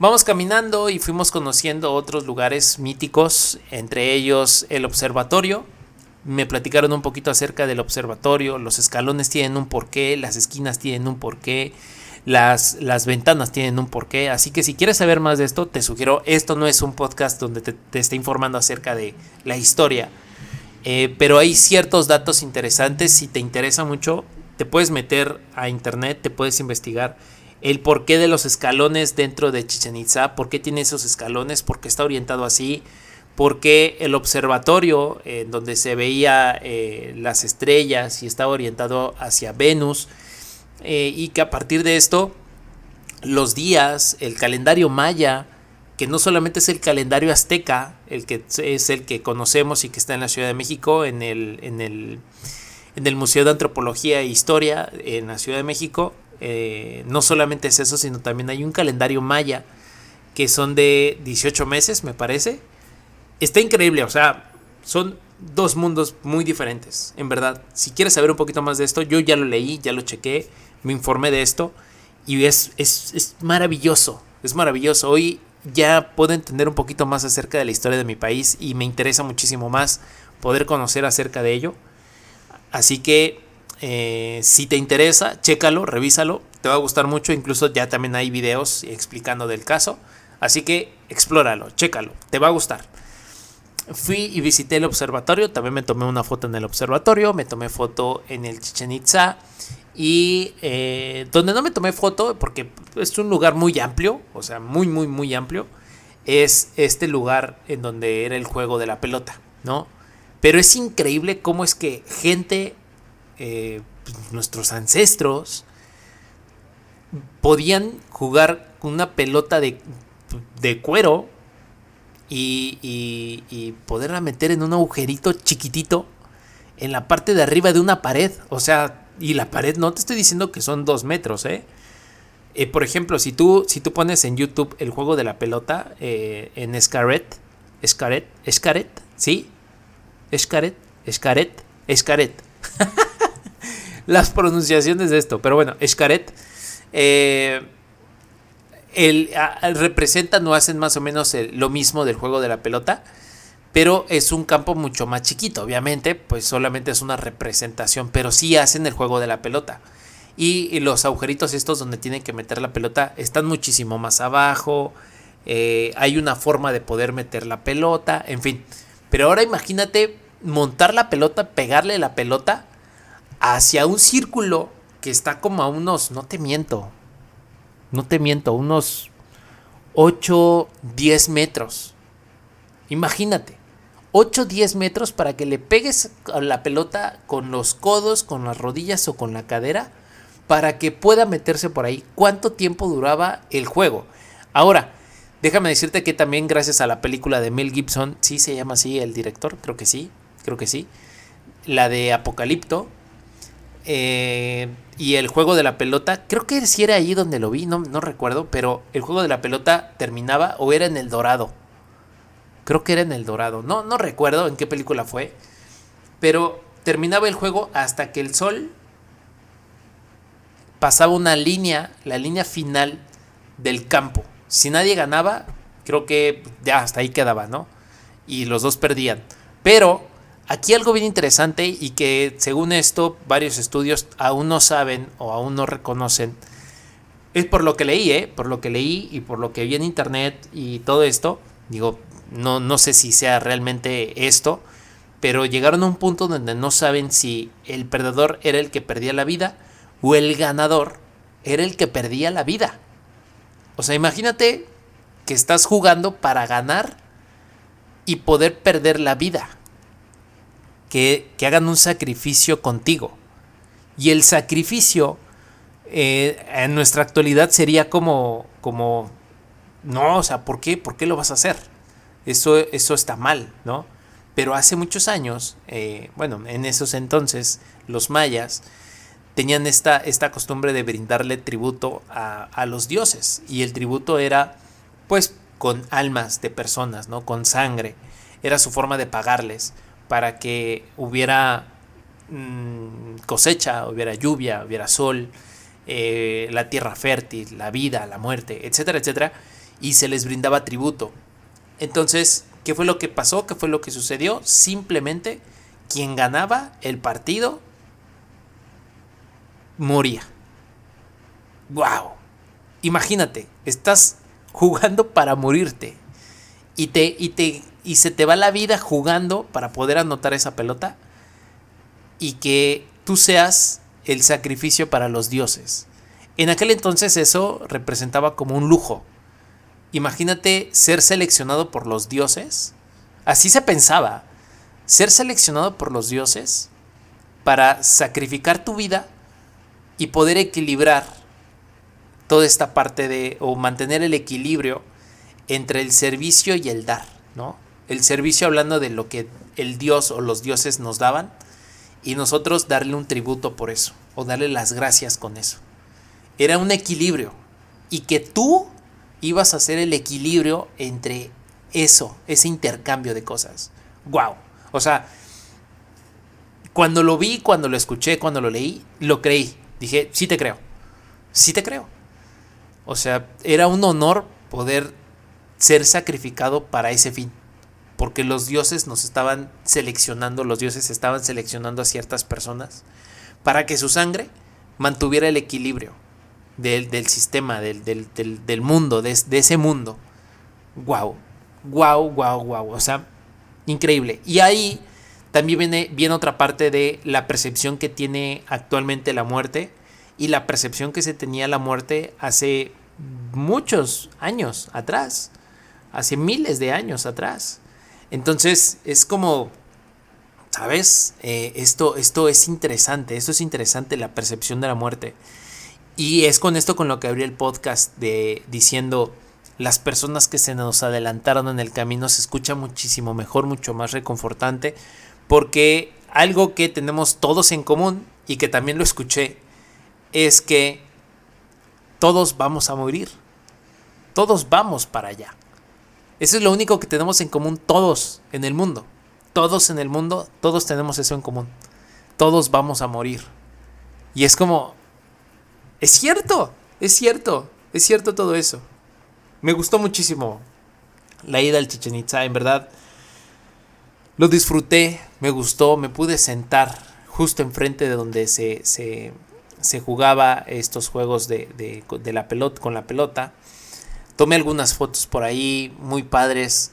Vamos caminando y fuimos conociendo otros lugares míticos, entre ellos el observatorio. Me platicaron un poquito acerca del observatorio, los escalones tienen un porqué, las esquinas tienen un porqué, las, las ventanas tienen un porqué, así que si quieres saber más de esto, te sugiero, esto no es un podcast donde te, esté informando acerca de la historia, eh, pero hay ciertos datos interesantes, si te interesa mucho, te puedes meter a internet, te puedes investigar el porqué de los escalones dentro de Chichen Itza, por qué tiene esos escalones, por qué está orientado así, por qué el observatorio en donde se veía eh, las estrellas y estaba orientado hacia Venus, eh, y que a partir de esto los días, el calendario maya, que no solamente es el calendario azteca, el que es el que conocemos y que está en la Ciudad de México, en el, en el, en el Museo de Antropología e Historia en la Ciudad de México, Eh, no solamente es eso, sino también hay un calendario maya que son de 18 meses, me parece. Está increíble, o sea, son dos mundos muy diferentes, en verdad. Si quieres saber un poquito más de esto, yo ya lo leí, ya lo chequé, me informé de esto y es, es, es maravilloso, es maravilloso. Hoy ya puedo entender un poquito más acerca de la historia de mi país y me interesa muchísimo más poder conocer acerca de ello. Así que eh, si te interesa, chécalo, revísalo, te va a gustar mucho, incluso ya también hay videos explicando del caso. Así que explóralo, chécalo, te va a gustar. Fui y visité el observatorio, también me tomé una foto en el observatorio, me tomé foto en el Chichen Itza y eh, donde no me tomé foto, porque es un lugar muy amplio, o sea, muy, muy, muy amplio, es este lugar en donde era el juego de la pelota, ¿no? Pero es increíble cómo es que gente, eh, nuestros ancestros, podían jugar con una pelota de, de cuero y, y, poderla meter en un agujerito chiquitito en la parte de arriba de una pared. O sea, y la pared no te estoy diciendo que son dos metros, ¿eh? eh por ejemplo, si tú, si tú pones en YouTube el juego de la pelota eh, en Escaret, Escaret, Escaret, ¿sí? Escaret, Escaret, Escaret. Las pronunciaciones de esto, pero bueno, Escaret. Eh, el, representan o hacen más o menos lo mismo del juego de la pelota, pero es un campo mucho más chiquito, obviamente, pues solamente es una representación, pero sí hacen el juego de la pelota. Y, los agujeritos estos donde tienen que meter la pelota están muchísimo más abajo, eh, hay una forma de poder meter la pelota, en fin. Pero ahora imagínate montar la pelota, pegarle la pelota hacia un círculo que está como a unos, no te miento, no te miento, unos 8, 10 metros. Imagínate, 8, 10 metros para que le pegues a la pelota con los codos, con las rodillas o con la cadera para que pueda meterse por ahí. ¿Cuánto tiempo duraba el juego? Ahora, déjame decirte que también gracias a la película de Mel Gibson, sí se llama así el director, creo que sí, creo que sí, la de Apocalipto, eh, y el juego de la pelota, creo que sí era ahí donde lo vi, no, no recuerdo, pero el juego de la pelota terminaba o era en el Dorado. Creo que era en el Dorado. No, no recuerdo en qué película fue. Pero terminaba el juego hasta que el sol pasaba una línea, la línea final del campo. Si nadie ganaba, creo que ya hasta ahí quedaba, ¿no? Y los dos perdían. Pero Aquí algo bien interesante y que según esto varios estudios aún no saben o aún no reconocen, es por lo que leí, ¿eh? por lo que leí y por lo que vi en internet y todo esto, digo, no, no sé si sea realmente esto, pero llegaron a un punto donde no saben si el perdedor era el que perdía la vida o el ganador era el que perdía la vida. O sea, imagínate que estás jugando para ganar y poder perder la vida que, hagan un sacrificio contigo. Y el sacrificio eh, en nuestra actualidad sería como, como, no, o sea, ¿por qué? ¿Por qué lo vas a hacer? Eso, eso está mal, ¿no? Pero hace muchos años, eh, bueno, en esos entonces, los mayas tenían esta, esta costumbre de brindarle tributo a, a los dioses. Y el tributo era, pues, con almas de personas, ¿no? Con sangre. Era su forma de pagarles para que hubiera mm, cosecha, hubiera lluvia, hubiera sol, eh, la tierra fértil, la vida, la muerte, etcétera, etcétera, y se les brindaba tributo. Entonces, ¿qué fue lo que pasó? ¿Qué fue lo que sucedió? Simplemente quien ganaba el partido moría. ¡Wow! Imagínate, estás jugando para morirte y te, y te y se te va la vida jugando para poder anotar esa pelota y que tú seas el sacrificio para los dioses. En aquel entonces eso representaba como un lujo. Imagínate ser seleccionado por los dioses. Así se pensaba. Ser seleccionado por los dioses para sacrificar tu vida y poder equilibrar toda esta parte de o mantener el equilibrio entre el servicio y el dar, ¿no? El servicio hablando de lo que el dios o los dioses nos daban y nosotros darle un tributo por eso o darle las gracias con eso. era un equilibrio y que tú ibas a hacer el equilibrio entre eso, ese intercambio de cosas. Wow. O sea, cuando lo vi, cuando lo escuché, cuando lo leí, lo creí. Dije, sí te creo. Sí te creo. O sea, era un honor poder ser sacrificado para ese fin. Porque los dioses nos estaban seleccionando, los dioses estaban seleccionando a ciertas personas para que su sangre mantuviera el equilibrio del, sistema, del, del, mundo, de, ese mundo. Wow, wow, wow, wow. O sea, increíble. Y ahí también viene, viene otra parte de la percepción que tiene actualmente la muerte y la percepción que se tenía la muerte hace muchos años atrás, hace miles de años atrás. Entonces es como, ¿sabes? Eh, esto, esto es interesante, esto es interesante, la percepción de la muerte. Y es con esto con lo que abrí el podcast de diciendo las personas que se nos adelantaron en el camino se escucha muchísimo mejor, mucho más reconfortante, porque algo que tenemos todos en común y que también lo escuché es que todos vamos a morir. Todos vamos para allá. Eso es lo único que tenemos en común todos en el mundo. Todos en el mundo, todos tenemos eso en común. Todos vamos a morir. Y es como, es cierto, es cierto, es cierto todo eso. Me gustó muchísimo la ida al Chichen Itza, en verdad. Lo disfruté, me gustó, me pude sentar justo enfrente de donde se, se, se jugaba estos juegos de, de, de, la pelota, con la pelota. Tomé algunas fotos por ahí, muy padres.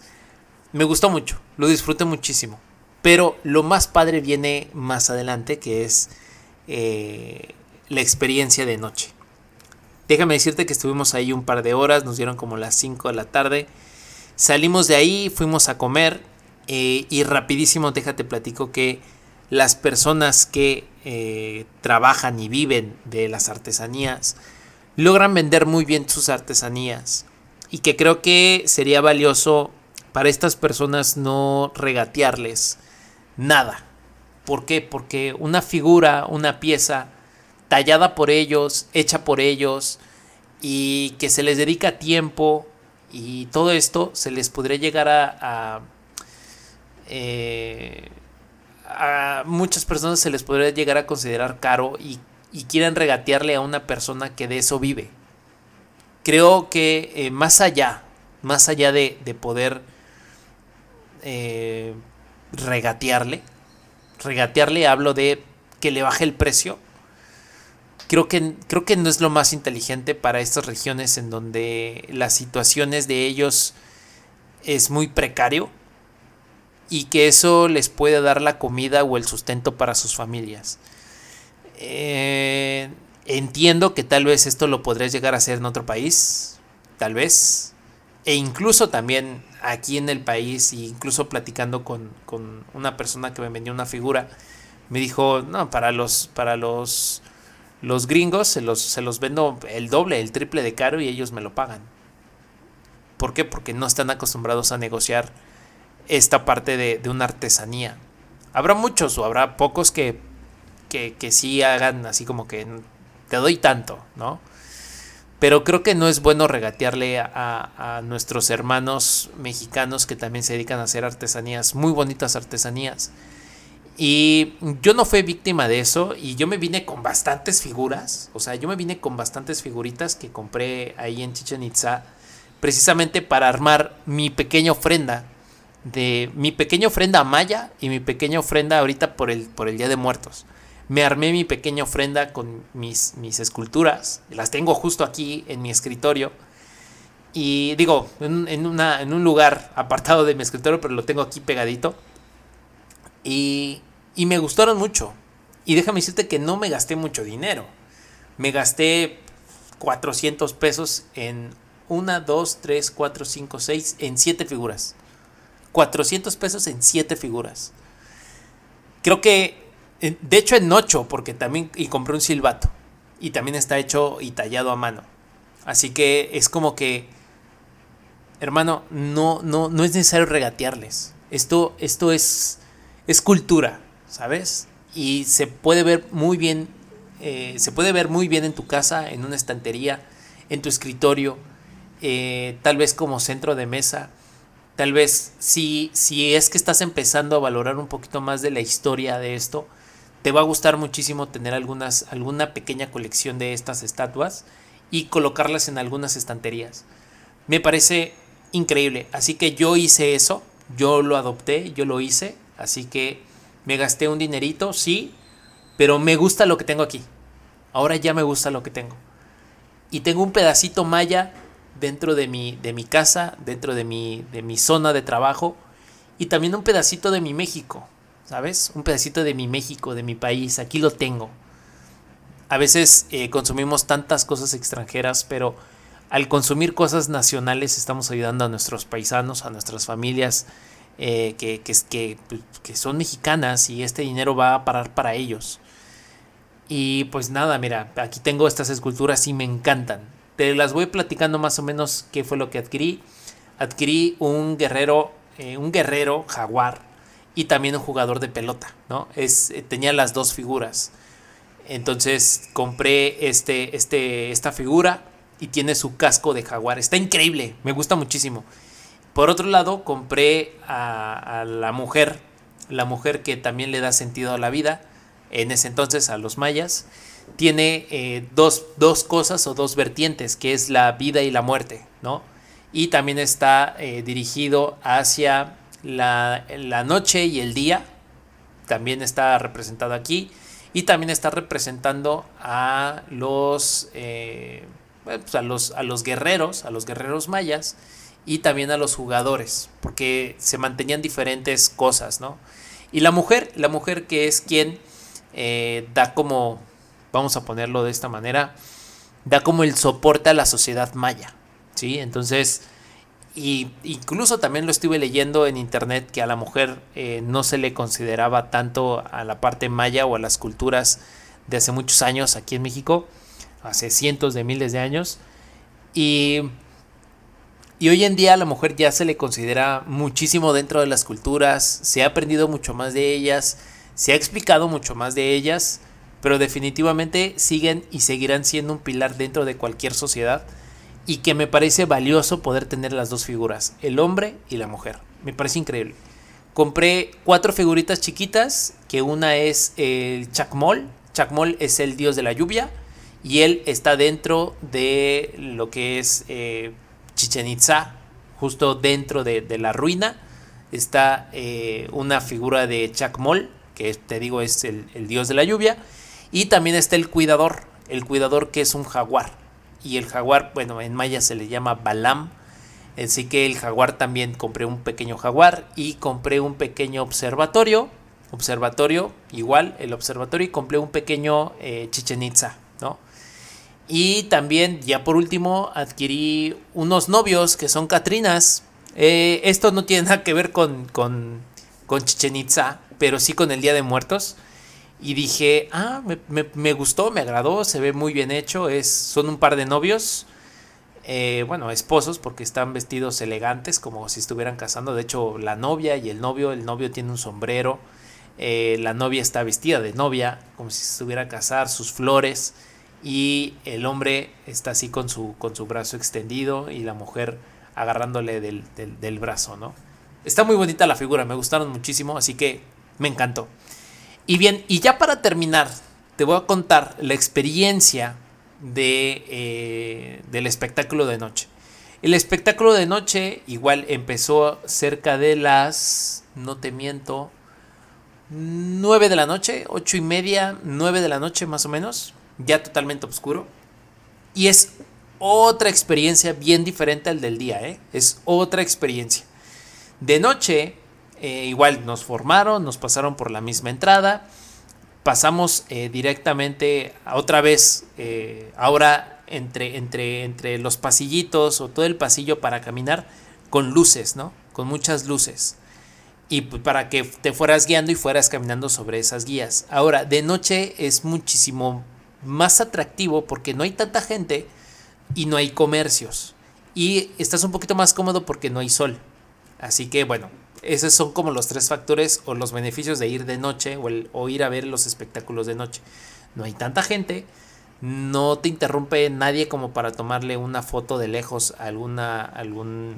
Me gustó mucho, lo disfruté muchísimo. Pero lo más padre viene más adelante, que es eh, la experiencia de noche. Déjame decirte que estuvimos ahí un par de horas, nos dieron como las 5 de la tarde. Salimos de ahí, fuimos a comer eh, y rapidísimo déjate platico que las personas que eh, trabajan y viven de las artesanías logran vender muy bien sus artesanías y que creo que sería valioso para estas personas no regatearles nada. ¿Por qué? Porque una figura, una pieza tallada por ellos, hecha por ellos y que se les dedica tiempo y todo esto se les podría llegar a, eh, a, muchas personas se les podría llegar a considerar caro y, y, quieren regatearle a una persona que de eso vive. Creo que eh, más allá, más allá de, de poder eh, regatearle, regatearle hablo de que le baje el precio creo que, creo que no es lo más inteligente para estas regiones en donde las situaciones de ellos es muy precario y que eso les puede dar la comida o el sustento para sus familias. Eh, entiendo que tal vez esto lo podrías llegar a hacer en otro país, tal vez, e incluso también aquí en el país, e incluso platicando con, con una persona que me vendió una figura, me dijo, no, para los, para los los gringos se los, se los vendo el doble, el triple de caro y ellos me lo pagan. ¿Por qué? Porque no están acostumbrados a negociar esta parte de, una artesanía. Habrá muchos o habrá pocos que, que, que sí hagan así como que te doy tanto, ¿no? Pero creo que no es bueno regatearle a, nuestros hermanos mexicanos que también se dedican a hacer artesanías, muy bonitas artesanías. Y yo no fui víctima de eso y yo me vine con bastantes figuras, o sea, yo me vine con bastantes figuritas que compré ahí en Chichen Itza precisamente para armar mi pequeña ofrenda de mi pequeña ofrenda a Maya y mi pequeña ofrenda ahorita por el, por el Día de Muertos. Me armé mi pequeña ofrenda con mis, mis esculturas, las tengo justo aquí en mi escritorio. Y digo, en, una, en un lugar apartado de mi escritorio, pero lo tengo aquí pegadito. Y, y me gustaron mucho. Y déjame decirte que no me gasté mucho dinero. Me gasté 400 pesos en 1, 2, 3, 4, 5, 6, en 7 figuras. 400 pesos en 7 figuras. Creo que, de hecho en 8, porque también, y compré un silbato. Y también está hecho y tallado a mano. Así que es como que, hermano, no, no, no es necesario regatearles. Esto, esto es es cultura, ¿sabes? Y se puede ver muy bien eh, se puede ver muy bien en tu casa, en una estantería, en tu escritorio, eh, tal vez como centro de mesa. Tal vez si, si es que estás empezando a valorar un poquito más de la historia de esto, te va a gustar muchísimo tener algunas, alguna pequeña colección de estas estatuas y colocarlas en algunas estanterías. Me parece increíble. Así que yo hice eso, yo lo adopté, yo lo hice. Así que me gasté un dinerito, sí, pero me gusta lo que tengo aquí. Ahora ya me gusta lo que tengo. Y tengo un pedacito maya dentro de mi, de mi casa, dentro de mi, de mi zona de trabajo y también un pedacito de mi México, ¿sabes? Un pedacito de mi México, de mi país, aquí lo tengo. A veces eh, consumimos tantas cosas extranjeras, pero al consumir cosas nacionales estamos ayudando a nuestros paisanos, a nuestras familias eh, que, que, pues, que son mexicanas y este dinero va a parar para ellos. Y pues nada, mira, aquí tengo estas esculturas y me encantan. Te las voy platicando más o menos qué fue lo que adquirí. Adquirí un guerrero, eh, un guerrero jaguar y también un jugador de pelota, ¿no? Es, eh, tenía las dos figuras. Entonces compré este, este, esta figura y tiene su casco de jaguar. Está increíble, me gusta muchísimo. Por otro lado, compré a, la mujer, la mujer que también le da sentido a la vida en ese entonces a los mayas, tiene eh, dos, cosas o dos vertientes, que es la vida y la muerte, ¿no? Y también está eh, dirigido hacia la, noche y el día, también está representado aquí, y también está representando a los, eh, pues a los, a los guerreros, a los guerreros mayas, y también a los jugadores, porque se mantenían diferentes cosas, ¿no? Y la mujer, la mujer que es quien eh, da como, vamos a ponerlo de esta manera, da como el soporte a la sociedad maya, ¿sí? Entonces, y incluso también lo estuve leyendo en internet que a la mujer eh, no se le consideraba tanto a la parte maya o a las culturas de hace muchos años aquí en México, hace cientos de miles de años, y y hoy en día a la mujer ya se le considera muchísimo dentro de las culturas, se ha aprendido mucho más de ellas, se ha explicado mucho más de ellas, pero definitivamente siguen y seguirán siendo un pilar dentro de cualquier sociedad y que me parece valioso poder tener las dos figuras, el hombre y la mujer. Me parece increíble. Compré cuatro figuritas chiquitas, que una es el Chacmol. Chacmol es el dios de la lluvia y él está dentro de lo que es eh, Chichen Itza, justo dentro de, la ruina. Está eh, una figura de Chacmol que te digo es el, dios de la lluvia. Y también está el cuidador, el cuidador que es un jaguar. Y el jaguar, bueno, en maya se le llama Balam. Así que el jaguar también compré un pequeño jaguar y compré un pequeño observatorio. Observatorio, igual, el observatorio y compré un pequeño eh, Chichen Itza, ¿no? Y también, ya por último, adquirí unos novios que son Catrinas. Eh, esto no tiene nada que ver con, con, con Chichen Itza, pero sí con el Día de Muertos. Y dije, ah, me, gustó, me agradó, se ve muy bien hecho. Es, son un par de novios, eh, bueno, esposos, porque están vestidos elegantes, como si estuvieran casando. De hecho, la novia y el novio, el novio tiene un sombrero, eh, la novia está vestida de novia, como si estuviera a casar, sus flores. Y el hombre está así con su, con su brazo extendido y la mujer agarrándole del, del brazo, ¿no? Está muy bonita la figura, me gustaron muchísimo, así que me encantó. Y bien, y ya para terminar, te voy a contar la experiencia de, eh, del espectáculo de noche. El espectáculo de noche igual empezó cerca de las, no te miento, 9 de la noche, 8 y media, 9 de la noche más o menos, ya totalmente oscuro. Y es otra experiencia bien diferente al del día, ¿eh? es otra experiencia. De noche eh, igual nos formaron, nos pasaron por la misma entrada, pasamos eh, directamente otra vez, eh, ahora entre, entre, entre los pasillitos o todo el pasillo para caminar con luces, ¿no? Con muchas luces. Y para que te fueras guiando y fueras caminando sobre esas guías. Ahora, de noche es muchísimo más atractivo porque no hay tanta gente y no hay comercios. Y estás un poquito más cómodo porque no hay sol. Así que bueno, esos son como los tres factores o los beneficios de ir de noche o, ir a ver los espectáculos de noche. no hay tanta gente, no te interrumpe nadie como para tomarle una foto de lejos a alguna, algún,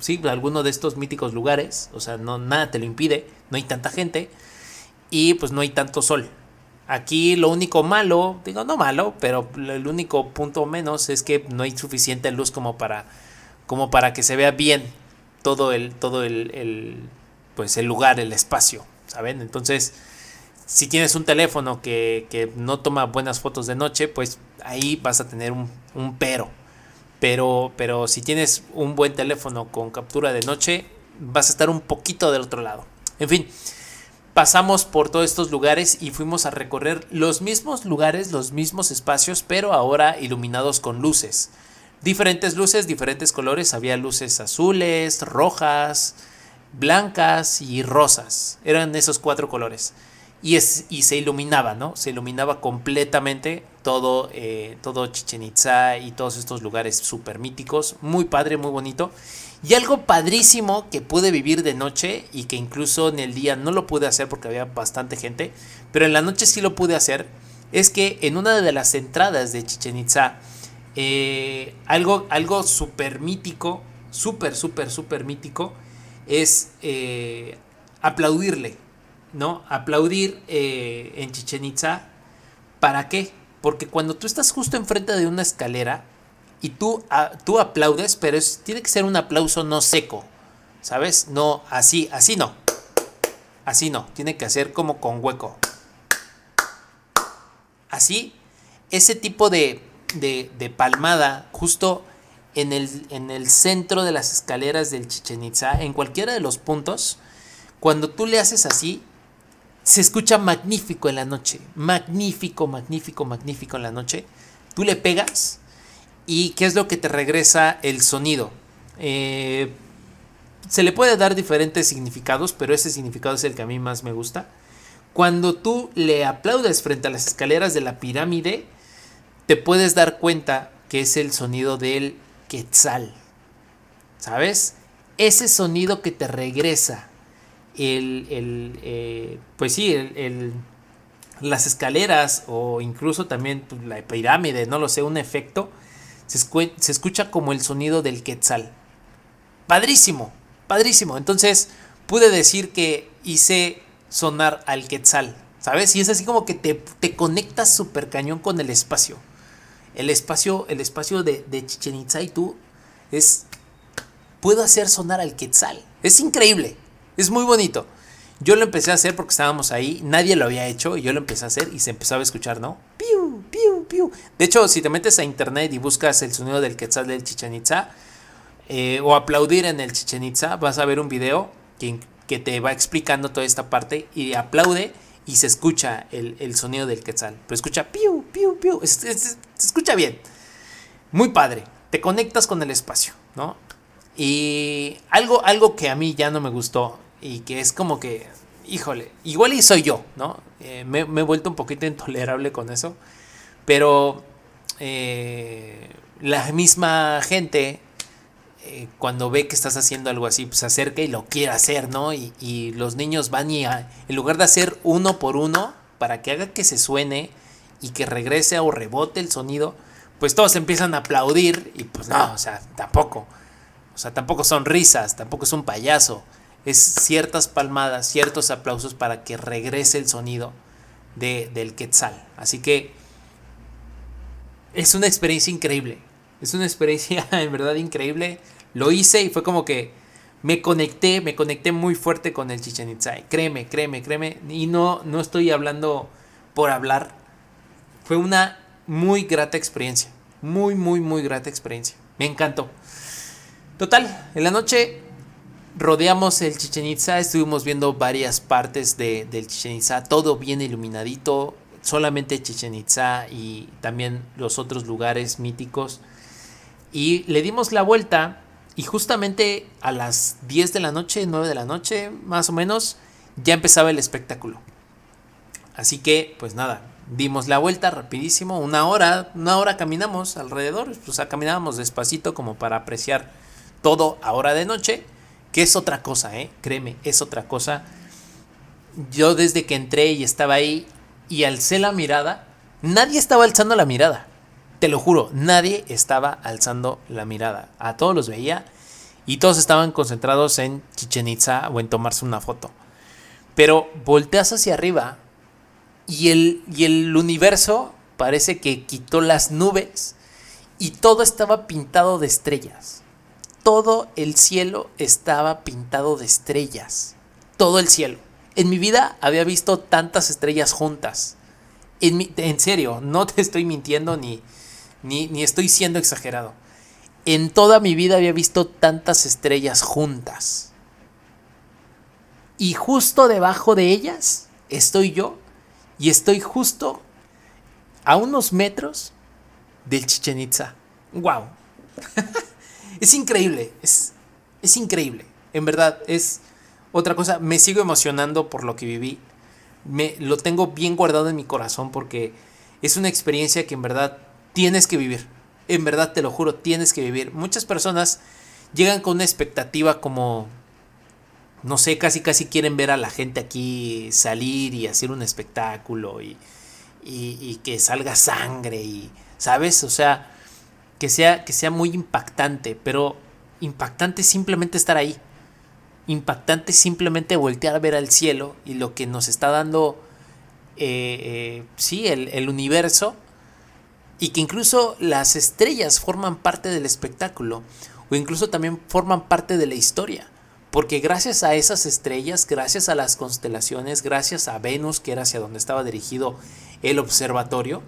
sí, alguno de estos míticos lugares, o sea, no, nada te lo impide, no hay tanta gente y pues no hay tanto sol. Aquí lo único malo, digo no malo, pero el único punto menos es que no hay suficiente luz como para, como para que se vea bien todo el, todo el, el pues el lugar, el espacio, ¿saben? Entonces, si tienes un teléfono que, no toma buenas fotos de noche, pues ahí vas a tener un, pero. pero. Pero si tienes un buen teléfono con captura de noche, vas a estar un poquito del otro lado. En fin, pasamos por todos estos lugares y fuimos a recorrer los mismos lugares, los mismos espacios, pero ahora iluminados con luces. Diferentes luces, diferentes colores. Había luces azules, rojas, blancas y rosas. Eran esos cuatro colores y, es, y se iluminaba, ¿no? Se iluminaba completamente todo, eh, todo Chichen Itza y todos estos lugares súper míticos. Muy padre, muy bonito. Y algo padrísimo que pude vivir de noche y que incluso en el día no lo pude hacer porque había bastante gente, pero en la noche sí lo pude hacer, es que en una de las entradas de Chichen Itza, eh, algo, algo súper mítico, súper, súper, súper mítico, es eh, aplaudirle ¿no? Aplaudir eh, en Chichen Itza. ¿Para qué? Porque cuando tú estás justo enfrente de una escalera y tú, tú aplaudes, pero tiene que ser un aplauso no seco, ¿sabes? No, así, así no. Así no, tiene que hacer como con hueco. Así, ese tipo de, de, palmada justo en el, en el centro de las escaleras del Chichen Itza, en cualquiera de los puntos, cuando tú le haces así, se escucha magnífico en la noche. Magnífico, magnífico, magnífico en la noche. Tú le pegas y ¿qué es lo que te regresa el sonido? Eh, se le puede dar diferentes significados, pero ese significado es el que a mí más me gusta. Cuando tú le aplaudes frente a las escaleras de la pirámide, te puedes dar cuenta que es el sonido del quetzal. ¿Sabes? Ese sonido que te regresa el, eh, pues sí, el, las escaleras o incluso también pues, la pirámide, no lo sé, un efecto, se, se escucha como el sonido del quetzal. Padrísimo, padrísimo. Entonces pude decir que hice sonar al quetzal, ¿sabes? Y es así como que te, te conectas súper cañón con el espacio. El espacio, el espacio de, de Chichen Itza y tú es... Puedo hacer sonar al quetzal. Es increíble. Es muy bonito. Yo lo empecé a hacer porque estábamos ahí, nadie lo había hecho y yo lo empecé a hacer y se empezaba a escuchar, ¿no? Piu, piu, piu. De hecho, si te metes a internet y buscas el sonido del quetzal del Chichen Itza eh, o aplaudir en el Chichen Itza, vas a ver un video que, que, te va explicando toda esta parte y aplaude y se escucha el, sonido del quetzal. Pero escucha piu, piu, piu. se escucha bien. Muy padre. Te conectas con el espacio, ¿no? Y algo, algo que a mí ya no me gustó y que es como que, híjole, igual y soy yo, ¿no? Eh, me, he vuelto un poquito intolerable con eso, pero eh, la misma gente, eh, cuando ve que estás haciendo algo así, pues se acerca y lo quiere hacer, ¿no? Y, y los niños van y en lugar de hacer uno por uno, para que haga que se suene y que regrese o rebote el sonido, pues todos empiezan a aplaudir y pues no, o sea, tampoco. O sea, tampoco son risas, tampoco es un payaso es ciertas palmadas, ciertos aplausos para que regrese el sonido de, del quetzal. Así que es una experiencia increíble. Es una experiencia en verdad increíble. Lo hice y fue como que me conecté, me conecté muy fuerte con el Chichen Itzá. Créeme, créeme, créeme. Y no, no estoy hablando por hablar. Fue una muy grata experiencia. Muy, muy, muy grata experiencia. Me encantó. Total, en la noche rodeamos el Chichen Itza, estuvimos viendo varias partes de, del Chichen Itza, todo bien iluminadito, solamente Chichen Itza y también los otros lugares míticos. Y le dimos la vuelta y justamente a las 10 de la noche, 9 de la noche, más o menos, ya empezaba el espectáculo. Así que, pues nada, dimos la vuelta rapidísimo, una hora, una hora caminamos alrededor, pues caminábamos despacito como para apreciar todo a hora de noche que es otra cosa, ¿eh? Créeme, es otra cosa. Yo desde que entré y estaba ahí, y alcé la mirada, nadie estaba alzando la mirada. Te lo juro, nadie estaba alzando la mirada. A todos los veía y todos estaban concentrados en Chichen Itza o en tomarse una foto. Pero volteas hacia arriba y el, y el universo parece que quitó las nubes y todo estaba pintado de estrellas. Todo el cielo estaba pintado de estrellas. Todo el cielo. En mi vida había visto tantas estrellas juntas. En, en serio, no te estoy mintiendo ni, ni, ni estoy siendo exagerado. En toda mi vida había visto tantas estrellas juntas. Y justo debajo de ellas estoy yo y estoy justo a unos metros del Chichen Itza. ¡Wow! es increíble, es, es increíble. En verdad, es otra cosa. Me sigo emocionando por lo que viví. Me, lo tengo bien guardado en mi corazón porque es una experiencia que en verdad tienes que vivir. En verdad, te lo juro, tienes que vivir. Muchas personas llegan con una expectativa como, no sé, casi casi quieren ver a la gente aquí salir y hacer un espectáculo y, y, que salga sangre y, ¿sabes? O sea, que sea, que sea muy impactante, pero impactante simplemente estar ahí. Impactante simplemente voltear a ver al cielo y lo que nos está dando, eh, eh, sí, el, el universo y que incluso las estrellas forman parte del espectáculo o incluso también forman parte de la historia. Porque gracias a esas estrellas, gracias a las constelaciones, gracias a Venus, que era hacia donde estaba dirigido el observatorio,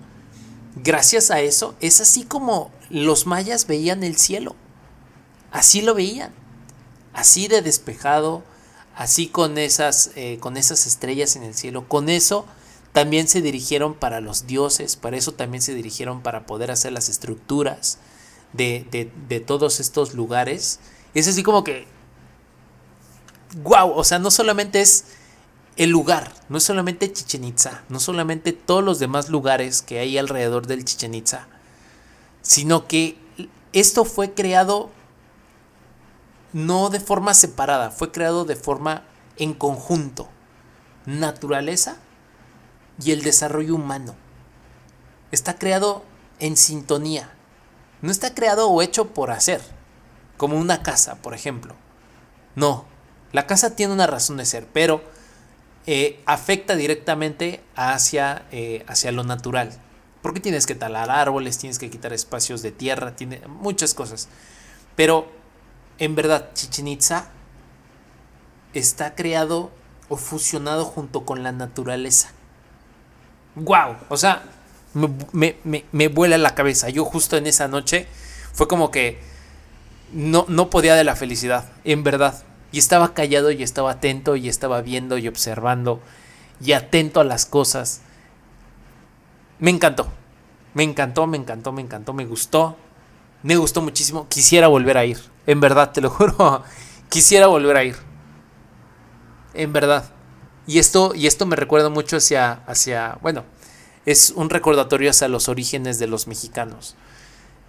gracias a eso es así como los mayas veían el cielo. Así lo veían. Así de despejado, así con esas, eh, con esas estrellas en el cielo. Con eso también se dirigieron para los dioses, para eso también se dirigieron para poder hacer las estructuras de, todos estos lugares. Es así como que, wow, o sea, no solamente es el lugar, no es solamente Chichen Itza, no solamente todos los demás lugares que hay alrededor del Chichen Itza, sino que esto fue creado no de forma separada, fue creado de forma en conjunto. Naturaleza y el desarrollo humano. Está creado en sintonía. No está creado o hecho por hacer, como una casa, por ejemplo. No, la casa tiene una razón de ser, pero eh, afecta directamente hacia, eh, hacia lo natural. Porque tienes que talar árboles, tienes que quitar espacios de tierra, tiene muchas cosas. Pero en verdad, Chichen Itza está creado o fusionado junto con la naturaleza wow, o sea, me, me, vuela la cabeza. Yo justo en esa noche fue como que no, no podía de la felicidad, en verdad. Y estaba callado y estaba atento y estaba viendo y observando y atento a las cosas. Me encantó, me encantó, me encantó, me encantó, me gustó. Me gustó muchísimo. Quisiera volver a ir. En verdad, te lo juro. Quisiera volver a ir. En verdad. Y esto, y esto me recuerda mucho hacia, hacia, bueno, es un recordatorio hacia los orígenes de los mexicanos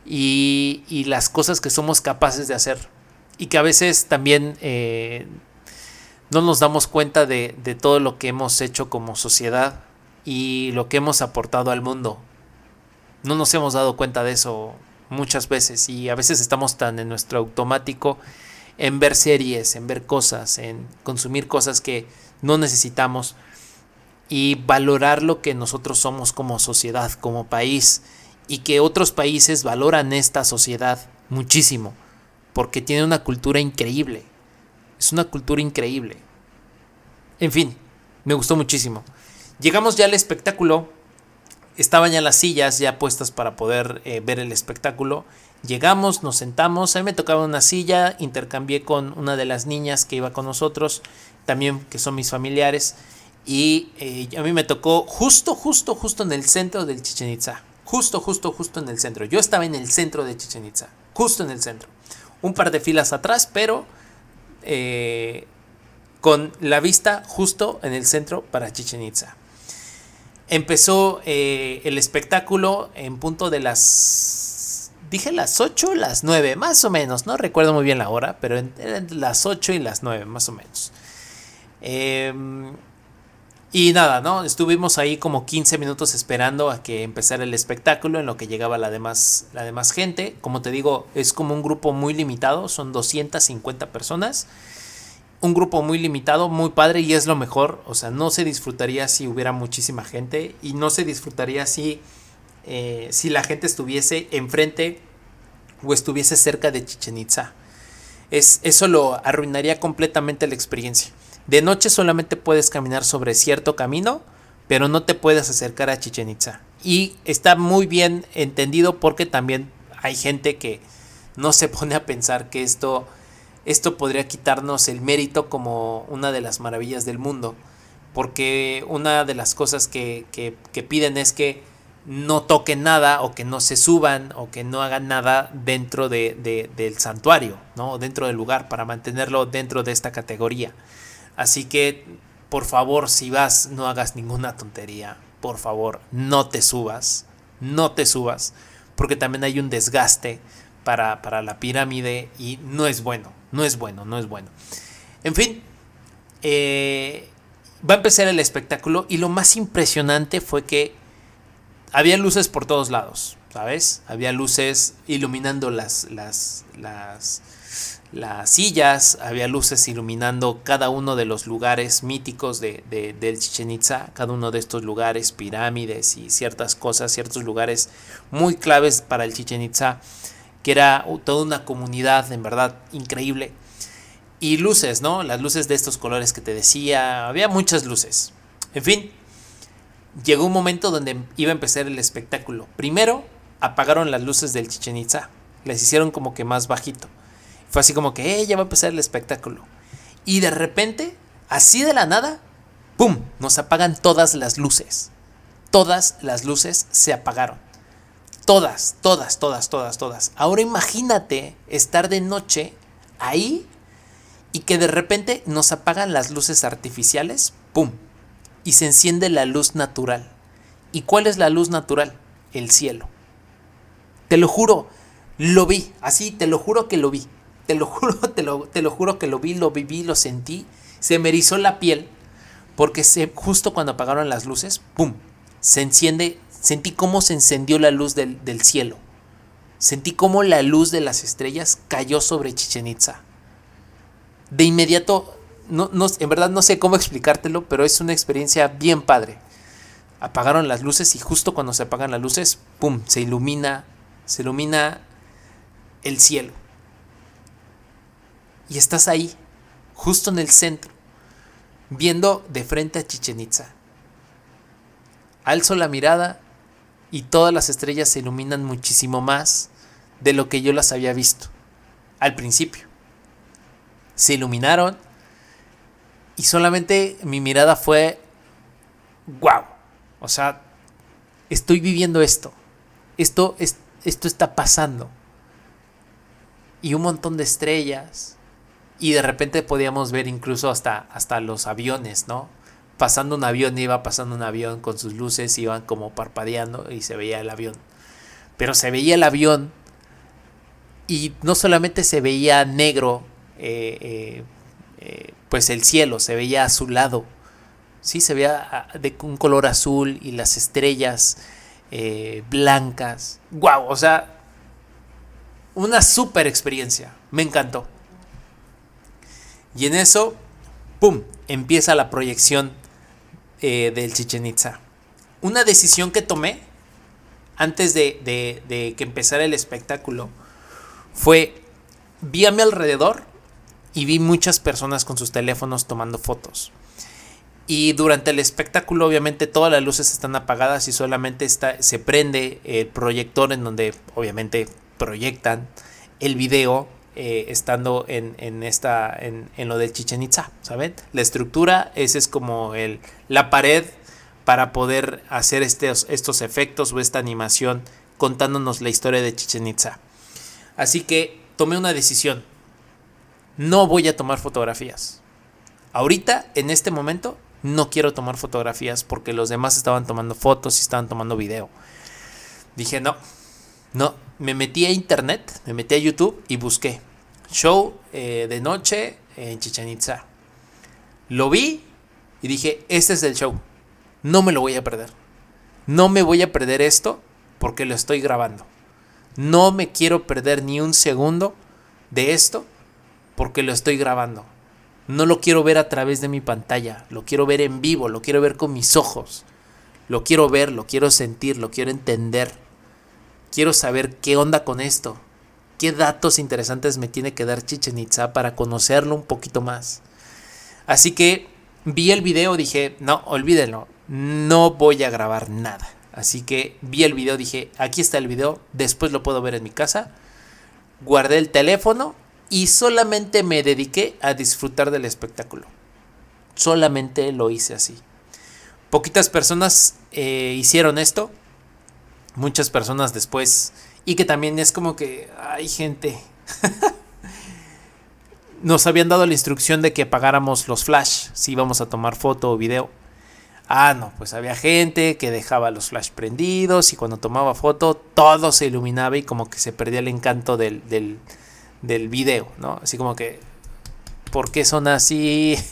y, y las cosas que somos capaces de hacer y que a veces también eh, no nos damos cuenta de, de todo lo que hemos hecho como sociedad y lo que hemos aportado al mundo. No nos hemos dado cuenta de eso muchas veces y a veces estamos tan en nuestro automático en ver series, en ver cosas, en consumir cosas que no necesitamos y valorar lo que nosotros somos como sociedad, como país, y que otros países valoran esta sociedad muchísimo, porque tiene una cultura increíble. Es una cultura increíble. En fin, me gustó muchísimo. Llegamos ya al espectáculo. Estaban ya las sillas ya puestas para poder eh, ver el espectáculo. Llegamos, nos sentamos. A mí me tocaba una silla. Intercambié con una de las niñas que iba con nosotros también que son mis familiares. Y eh, a mí me tocó justo, justo, justo en el centro del Chichen Itza. Justo, justo, justo en el centro. Yo estaba en el centro de Chichen Itza. Justo en el centro. Un par de filas atrás, pero eh, con la vista justo en el centro para Chichen Itza. Empezó eh, el espectáculo en punto de las. Dije las 8 las 9, más o menos. No recuerdo muy bien la hora, pero entre las 8 y las 9, más o menos. Em, Y nada, ¿no? Estuvimos ahí como 15 minutos esperando a que empezara el espectáculo en lo que llegaba la demás, la demás gente. Como te digo, es como un grupo muy limitado, son 250 personas. Un grupo muy limitado, muy padre y es lo mejor. O sea, no se disfrutaría si hubiera muchísima gente y no se disfrutaría si, eh, si la gente estuviese enfrente o estuviese cerca de Chichen Itza. Es, eso lo arruinaría completamente la experiencia. De noche solamente puedes caminar sobre cierto camino, pero no te puedes acercar a Chichen Itza. Y está muy bien entendido porque también hay gente que no se pone a pensar que esto, esto podría quitarnos el mérito como una de las maravillas del mundo. Porque una de las cosas que, que piden es que no toquen nada o que no se suban o que no hagan nada dentro de, del santuario, ¿no? dentro del lugar para mantenerlo dentro de esta categoría. Así que, por favor, si vas, no hagas ninguna tontería. Por favor, no te subas. No te subas. Porque también hay un desgaste para, para la pirámide y no es bueno. No es bueno, no es bueno. En fin, eh, va a empezar el espectáculo y lo más impresionante fue que había luces por todos lados, ¿sabes? Había luces iluminando las, las, las, las sillas, había luces iluminando cada uno de los lugares míticos de, del Chichen Itza, cada uno de estos lugares, pirámides y ciertas cosas, ciertos lugares muy claves para el Chichen Itza, que era toda una comunidad en verdad increíble. Y luces, ¿no? Las luces de estos colores que te decía, había muchas luces. En fin, llegó un momento donde iba a empezar el espectáculo. Primero apagaron las luces del Chichen Itza, les hicieron como que más bajito. Fue así como que, eh, ya va a empezar el espectáculo. Y de repente, así de la nada, ¡pum! Nos apagan todas las luces. Todas las luces se apagaron. Todas, todas, todas, todas, todas. Ahora imagínate estar de noche ahí y que de repente nos apagan las luces artificiales, ¡pum! y se enciende la luz natural. ¿Y cuál es la luz natural? El cielo. Te lo juro, lo vi, así, te lo juro que lo vi. Te lo juro, te lo, te lo juro que lo vi, lo viví, lo sentí. Se me erizó la piel porque se, justo cuando apagaron las luces, ¡pum! Se enciende, sentí cómo se encendió la luz del, del cielo. Sentí cómo la luz de las estrellas cayó sobre Chichen Itza. De inmediato no, en verdad no sé cómo explicártelo, pero es una experiencia bien padre. Apagaron las luces y justo cuando se apagan las luces, ¡pum! Se ilumina, se ilumina el cielo. Y estás ahí, justo en el centro, viendo de frente a Chichen Itza. Alzo la mirada y todas las estrellas se iluminan muchísimo más de lo que yo las había visto al principio. Se iluminaron y solamente mi mirada fue, wow, o sea, estoy viviendo esto, esto, es, esto está pasando. Y un montón de estrellas. Y de repente podíamos ver incluso hasta, hasta los aviones, ¿no? Pasando un avión, iba pasando un avión con sus luces, iban como parpadeando y se veía el avión. Pero se veía el avión y no solamente se veía negro, eh, eh, eh, pues el cielo se veía azulado. Sí, se veía ah, de un color azul y las estrellas blancas. ¡Wow! O sea, una super experiencia. Me encantó. Y en eso, ¡pum! Empieza la proyección eh, del Chichen Itza. Una decisión que tomé antes de, que empezara el espectáculo fue, vi a mi alrededor y vi muchas personas con sus teléfonos tomando fotos. Y durante el espectáculo obviamente todas las luces están apagadas y solamente se prende el proyector en donde obviamente proyectan el video eh, estando en, esta, en, lo de Chichen Itza, ¿saben? La estructura, ese es como el, la pared para poder hacer estos, estos efectos o esta animación contándonos la historia de Chichen Itza. Así que tomé una decisión no voy a tomar fotografías. Ahorita, en este momento, no quiero tomar fotografías porque los demás estaban tomando fotos y estaban tomando video. Dije, no, no, me metí a internet, me metí a YouTube y busqué show eh, de noche en Chichen Itza. Lo vi Y dije, este es el show. No me lo voy a perder. No me voy a perder esto porque lo estoy grabando. No me quiero perder ni un segundo de esto porque lo estoy grabando. No lo quiero ver a través de mi pantalla, lo quiero ver en vivo, lo quiero ver con mis ojos. Lo quiero ver, lo quiero sentir, lo quiero entender. Quiero saber qué onda con esto. ¿Qué datos interesantes me tiene que dar Chichen Itza para conocerlo un poquito más? Así que vi el video, dije, no, olvídenlo, no voy a grabar nada. Así que vi el video, dije, aquí está el video, después lo puedo ver en mi casa. Guardé el teléfono y solamente me dediqué a disfrutar del espectáculo. Solamente lo hice así. Poquitas personas eh, hicieron esto. Muchas personas después. Y que también es como que hay gente. Nos habían dado la instrucción de que pagáramos los flash si íbamos a tomar foto o video. Ah, no, pues había gente que dejaba los flash prendidos y cuando tomaba foto todo se iluminaba y como que se perdía el encanto del, del, del video, ¿no? Así como que, ¿por qué son así?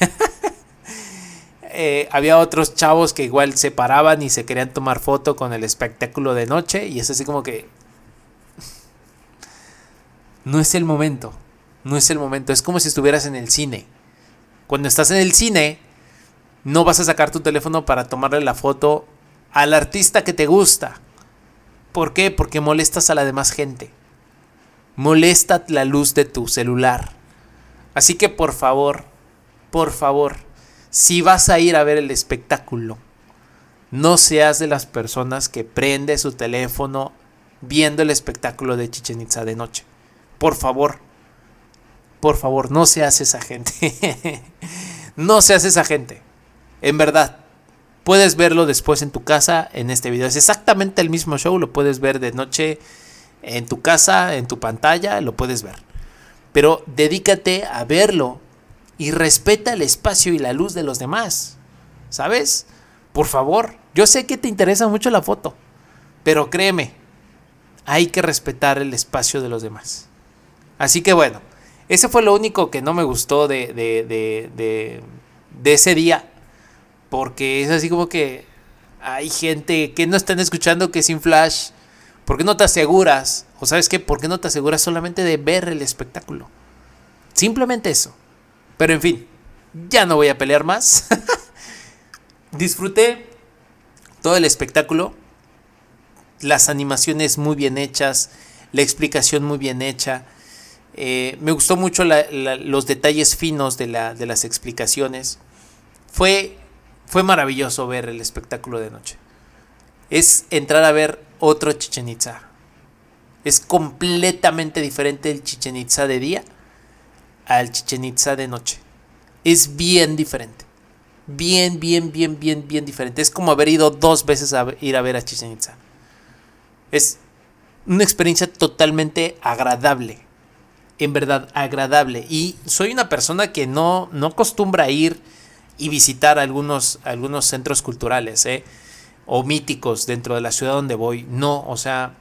Eh, había otros chavos que igual se paraban y se querían tomar foto con el espectáculo de noche y es así como que... No es el momento, no es el momento, es como si estuvieras en el cine. Cuando estás en el cine, no vas a sacar tu teléfono para tomarle la foto al artista que te gusta. ¿Por qué? Porque molestas a la demás gente. Molesta la luz de tu celular. Así que por favor, por favor, si vas a ir a ver el espectáculo, no seas de las personas que prende su teléfono viendo el espectáculo de Chichen Itza de noche. Por favor, por favor, no seas esa gente. no seas esa gente. En verdad, puedes verlo después en tu casa en este video. Es exactamente el mismo show, lo puedes ver de noche en tu casa, en tu pantalla, lo puedes ver. Pero dedícate a verlo y respeta el espacio y la luz de los demás. ¿Sabes? Por favor, yo sé que te interesa mucho la foto, pero créeme, hay que respetar el espacio de los demás. Así que bueno, ese fue lo único que no me gustó de, de, de, de ese día, porque es así como que hay gente que no están escuchando que sin flash. ¿Por qué no te aseguras? ¿O sabes qué? ¿Por qué no te aseguras solamente de ver el espectáculo? Simplemente eso. Pero en fin, ya no voy a pelear más. Disfruté todo el espectáculo. Las animaciones muy bien hechas. La explicación muy bien hecha. Eh, me gustó mucho los detalles finos de, la, de, las explicaciones. Fue, fue maravilloso ver el espectáculo de noche. Es entrar a ver otro Chichen Itza. Es completamente diferente el Chichen Itza de día al Chichen Itza de noche. Es bien diferente. Bien, bien, bien, bien, bien diferente. Es como haber ido dos veces a ir a ver a Chichen Itza. Es una experiencia totalmente agradable. En verdad, agradable. Y soy una persona que no, no acostumbra ir y visitar algunos, algunos centros culturales, ¿eh? O míticos dentro de la ciudad donde voy. No, o sea,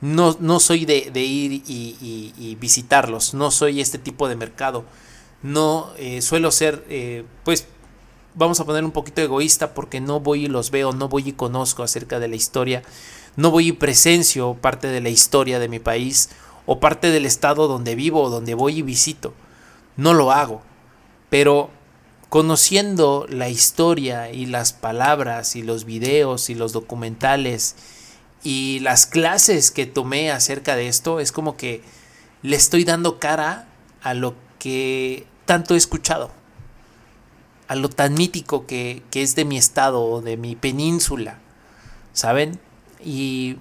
no, no soy de, ir y, visitarlos, no soy este tipo de mercado. No eh, suelo ser, eh, pues, vamos a poner un poquito egoísta porque no voy y los veo, no voy y conozco acerca de la historia, no voy y presencio parte de la historia de mi país o parte del estado donde vivo o donde voy y visito. No lo hago, pero conociendo la historia y las palabras y los videos y los documentales y las clases que tomé acerca de esto es como que le estoy dando cara a lo que tanto he escuchado, a lo tan mítico que, es de mi estado, de mi península, ¿saben? Y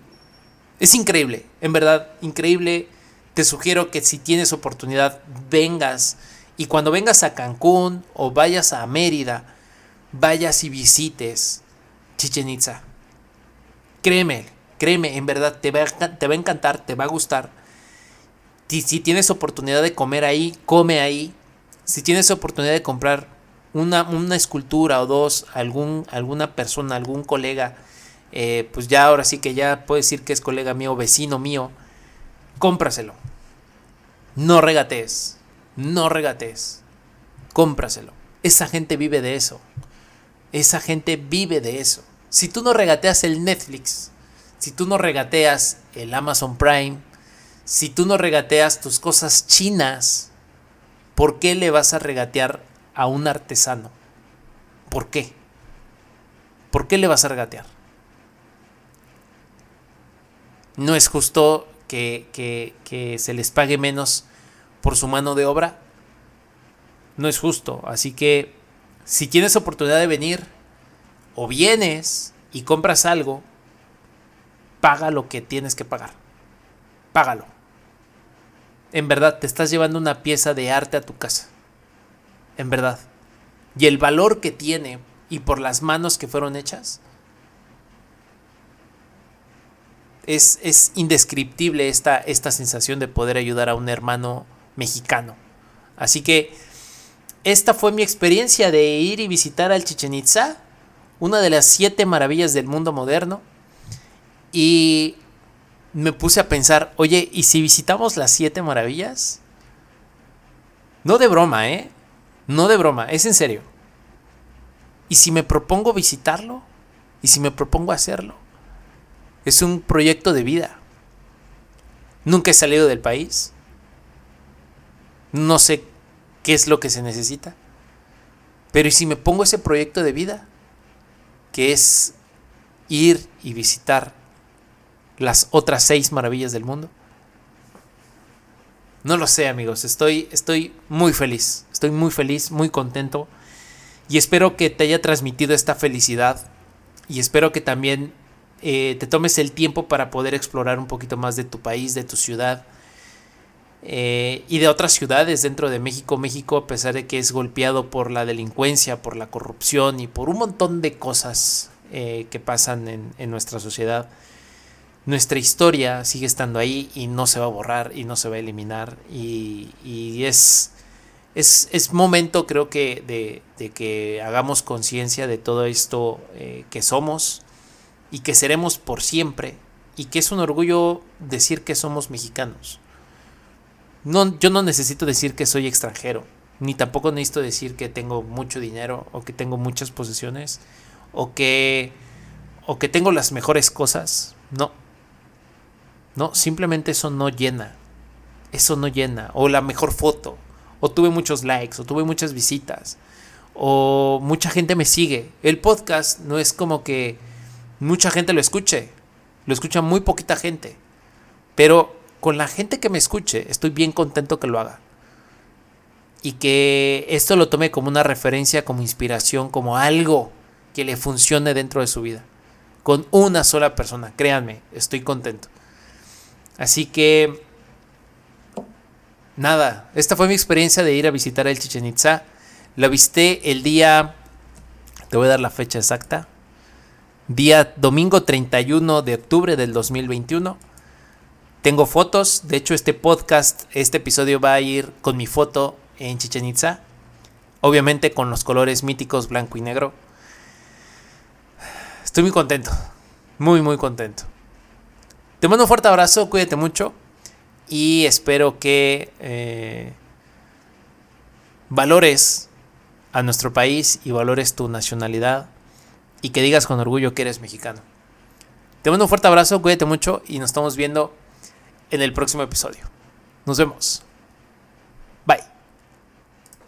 es increíble, en verdad, increíble. Te sugiero que si tienes oportunidad, vengas. Y cuando vengas a Cancún o vayas a Mérida, vayas y visites Chichen Itza. Créeme, Créeme, en verdad, te va, a, encantar, te va a gustar. Si, si, tienes oportunidad de comer ahí, come ahí. Si tienes oportunidad de comprar una, una escultura o dos, algún, alguna persona, algún colega, eh, pues ya ahora sí que ya puedes decir que es colega mío, vecino mío, cómpraselo. No regates, no regates, cómpraselo. Esa gente vive de eso. esa gente vive de eso. Si tú no regateas el Netflix, si tú no regateas el Amazon Prime, si tú no regateas tus cosas chinas, ¿por qué le vas a regatear a un artesano? ¿Por qué? ¿Por qué le vas a regatear? No es justo que, que, se les pague menos por su mano de obra. No es justo. Así que si tienes oportunidad de venir o vienes y compras algo, paga lo que tienes que pagar. Págalo. En verdad, te estás llevando una pieza de arte a tu casa. En verdad. Y el valor que tiene y por las manos que fueron hechas, es, indescriptible esta, esta sensación de poder ayudar a un hermano mexicano. Así que esta fue mi experiencia de ir y visitar al Chichen Itza, una de las siete maravillas del mundo moderno. Y me puse a pensar, oye, ¿y si visitamos las siete maravillas? No de broma, ¿eh? No de broma, es en serio. ¿Y si me propongo visitarlo? ¿Y si me propongo hacerlo? Es un proyecto de vida. Nunca he salido del país. No sé qué es lo que se necesita. Pero ¿y si me pongo ese proyecto de vida? Que es ir y visitar las otras seis maravillas del mundo. No lo sé, amigos. Estoy, estoy muy feliz. Estoy muy feliz, muy contento. Y espero que te haya transmitido esta felicidad. Y espero que también eh, te tomes el tiempo para poder explorar un poquito más de tu país, de tu ciudad eh, y de otras ciudades dentro de México. México, a pesar de que es golpeado por la delincuencia, por la corrupción y por un montón de cosas eh, que pasan en, nuestra sociedad, nuestra historia sigue estando ahí y no se va a borrar y no se va a eliminar. Y, es, es, momento, creo que, de, que hagamos conciencia de todo esto que somos y que seremos por siempre y que es un orgullo decir que somos mexicanos. No, yo no necesito decir que soy extranjero, ni tampoco necesito decir que tengo mucho dinero o que tengo muchas posesiones o que o que tengo las mejores cosas. No. No, simplemente eso no llena. Eso no llena. O la mejor foto. O tuve muchos likes. O tuve muchas visitas. O mucha gente me sigue. El podcast no es como que mucha gente lo escuche. Lo escucha muy poquita gente. Pero con la gente que me escuche, estoy bien contento que lo haga. Y que esto lo tome como una referencia, como inspiración, como algo que le funcione dentro de su vida. Con una sola persona, créanme, estoy contento. Así que, nada, esta fue mi experiencia de ir a visitar el Chichen Itza. La visité el día, te voy a dar la fecha exacta, día domingo 31 de octubre del 2021. Tengo fotos, de hecho este podcast, este episodio va a ir con mi foto en Chichen Itza, obviamente con los colores míticos blanco y negro. Estoy muy contento, muy muy contento. Te mando un fuerte abrazo, cuídate mucho y espero que eh, valores a nuestro país y valores tu nacionalidad y que digas con orgullo que eres mexicano. Te mando un fuerte abrazo, cuídate mucho y nos estamos viendo en el próximo episodio. Nos vemos.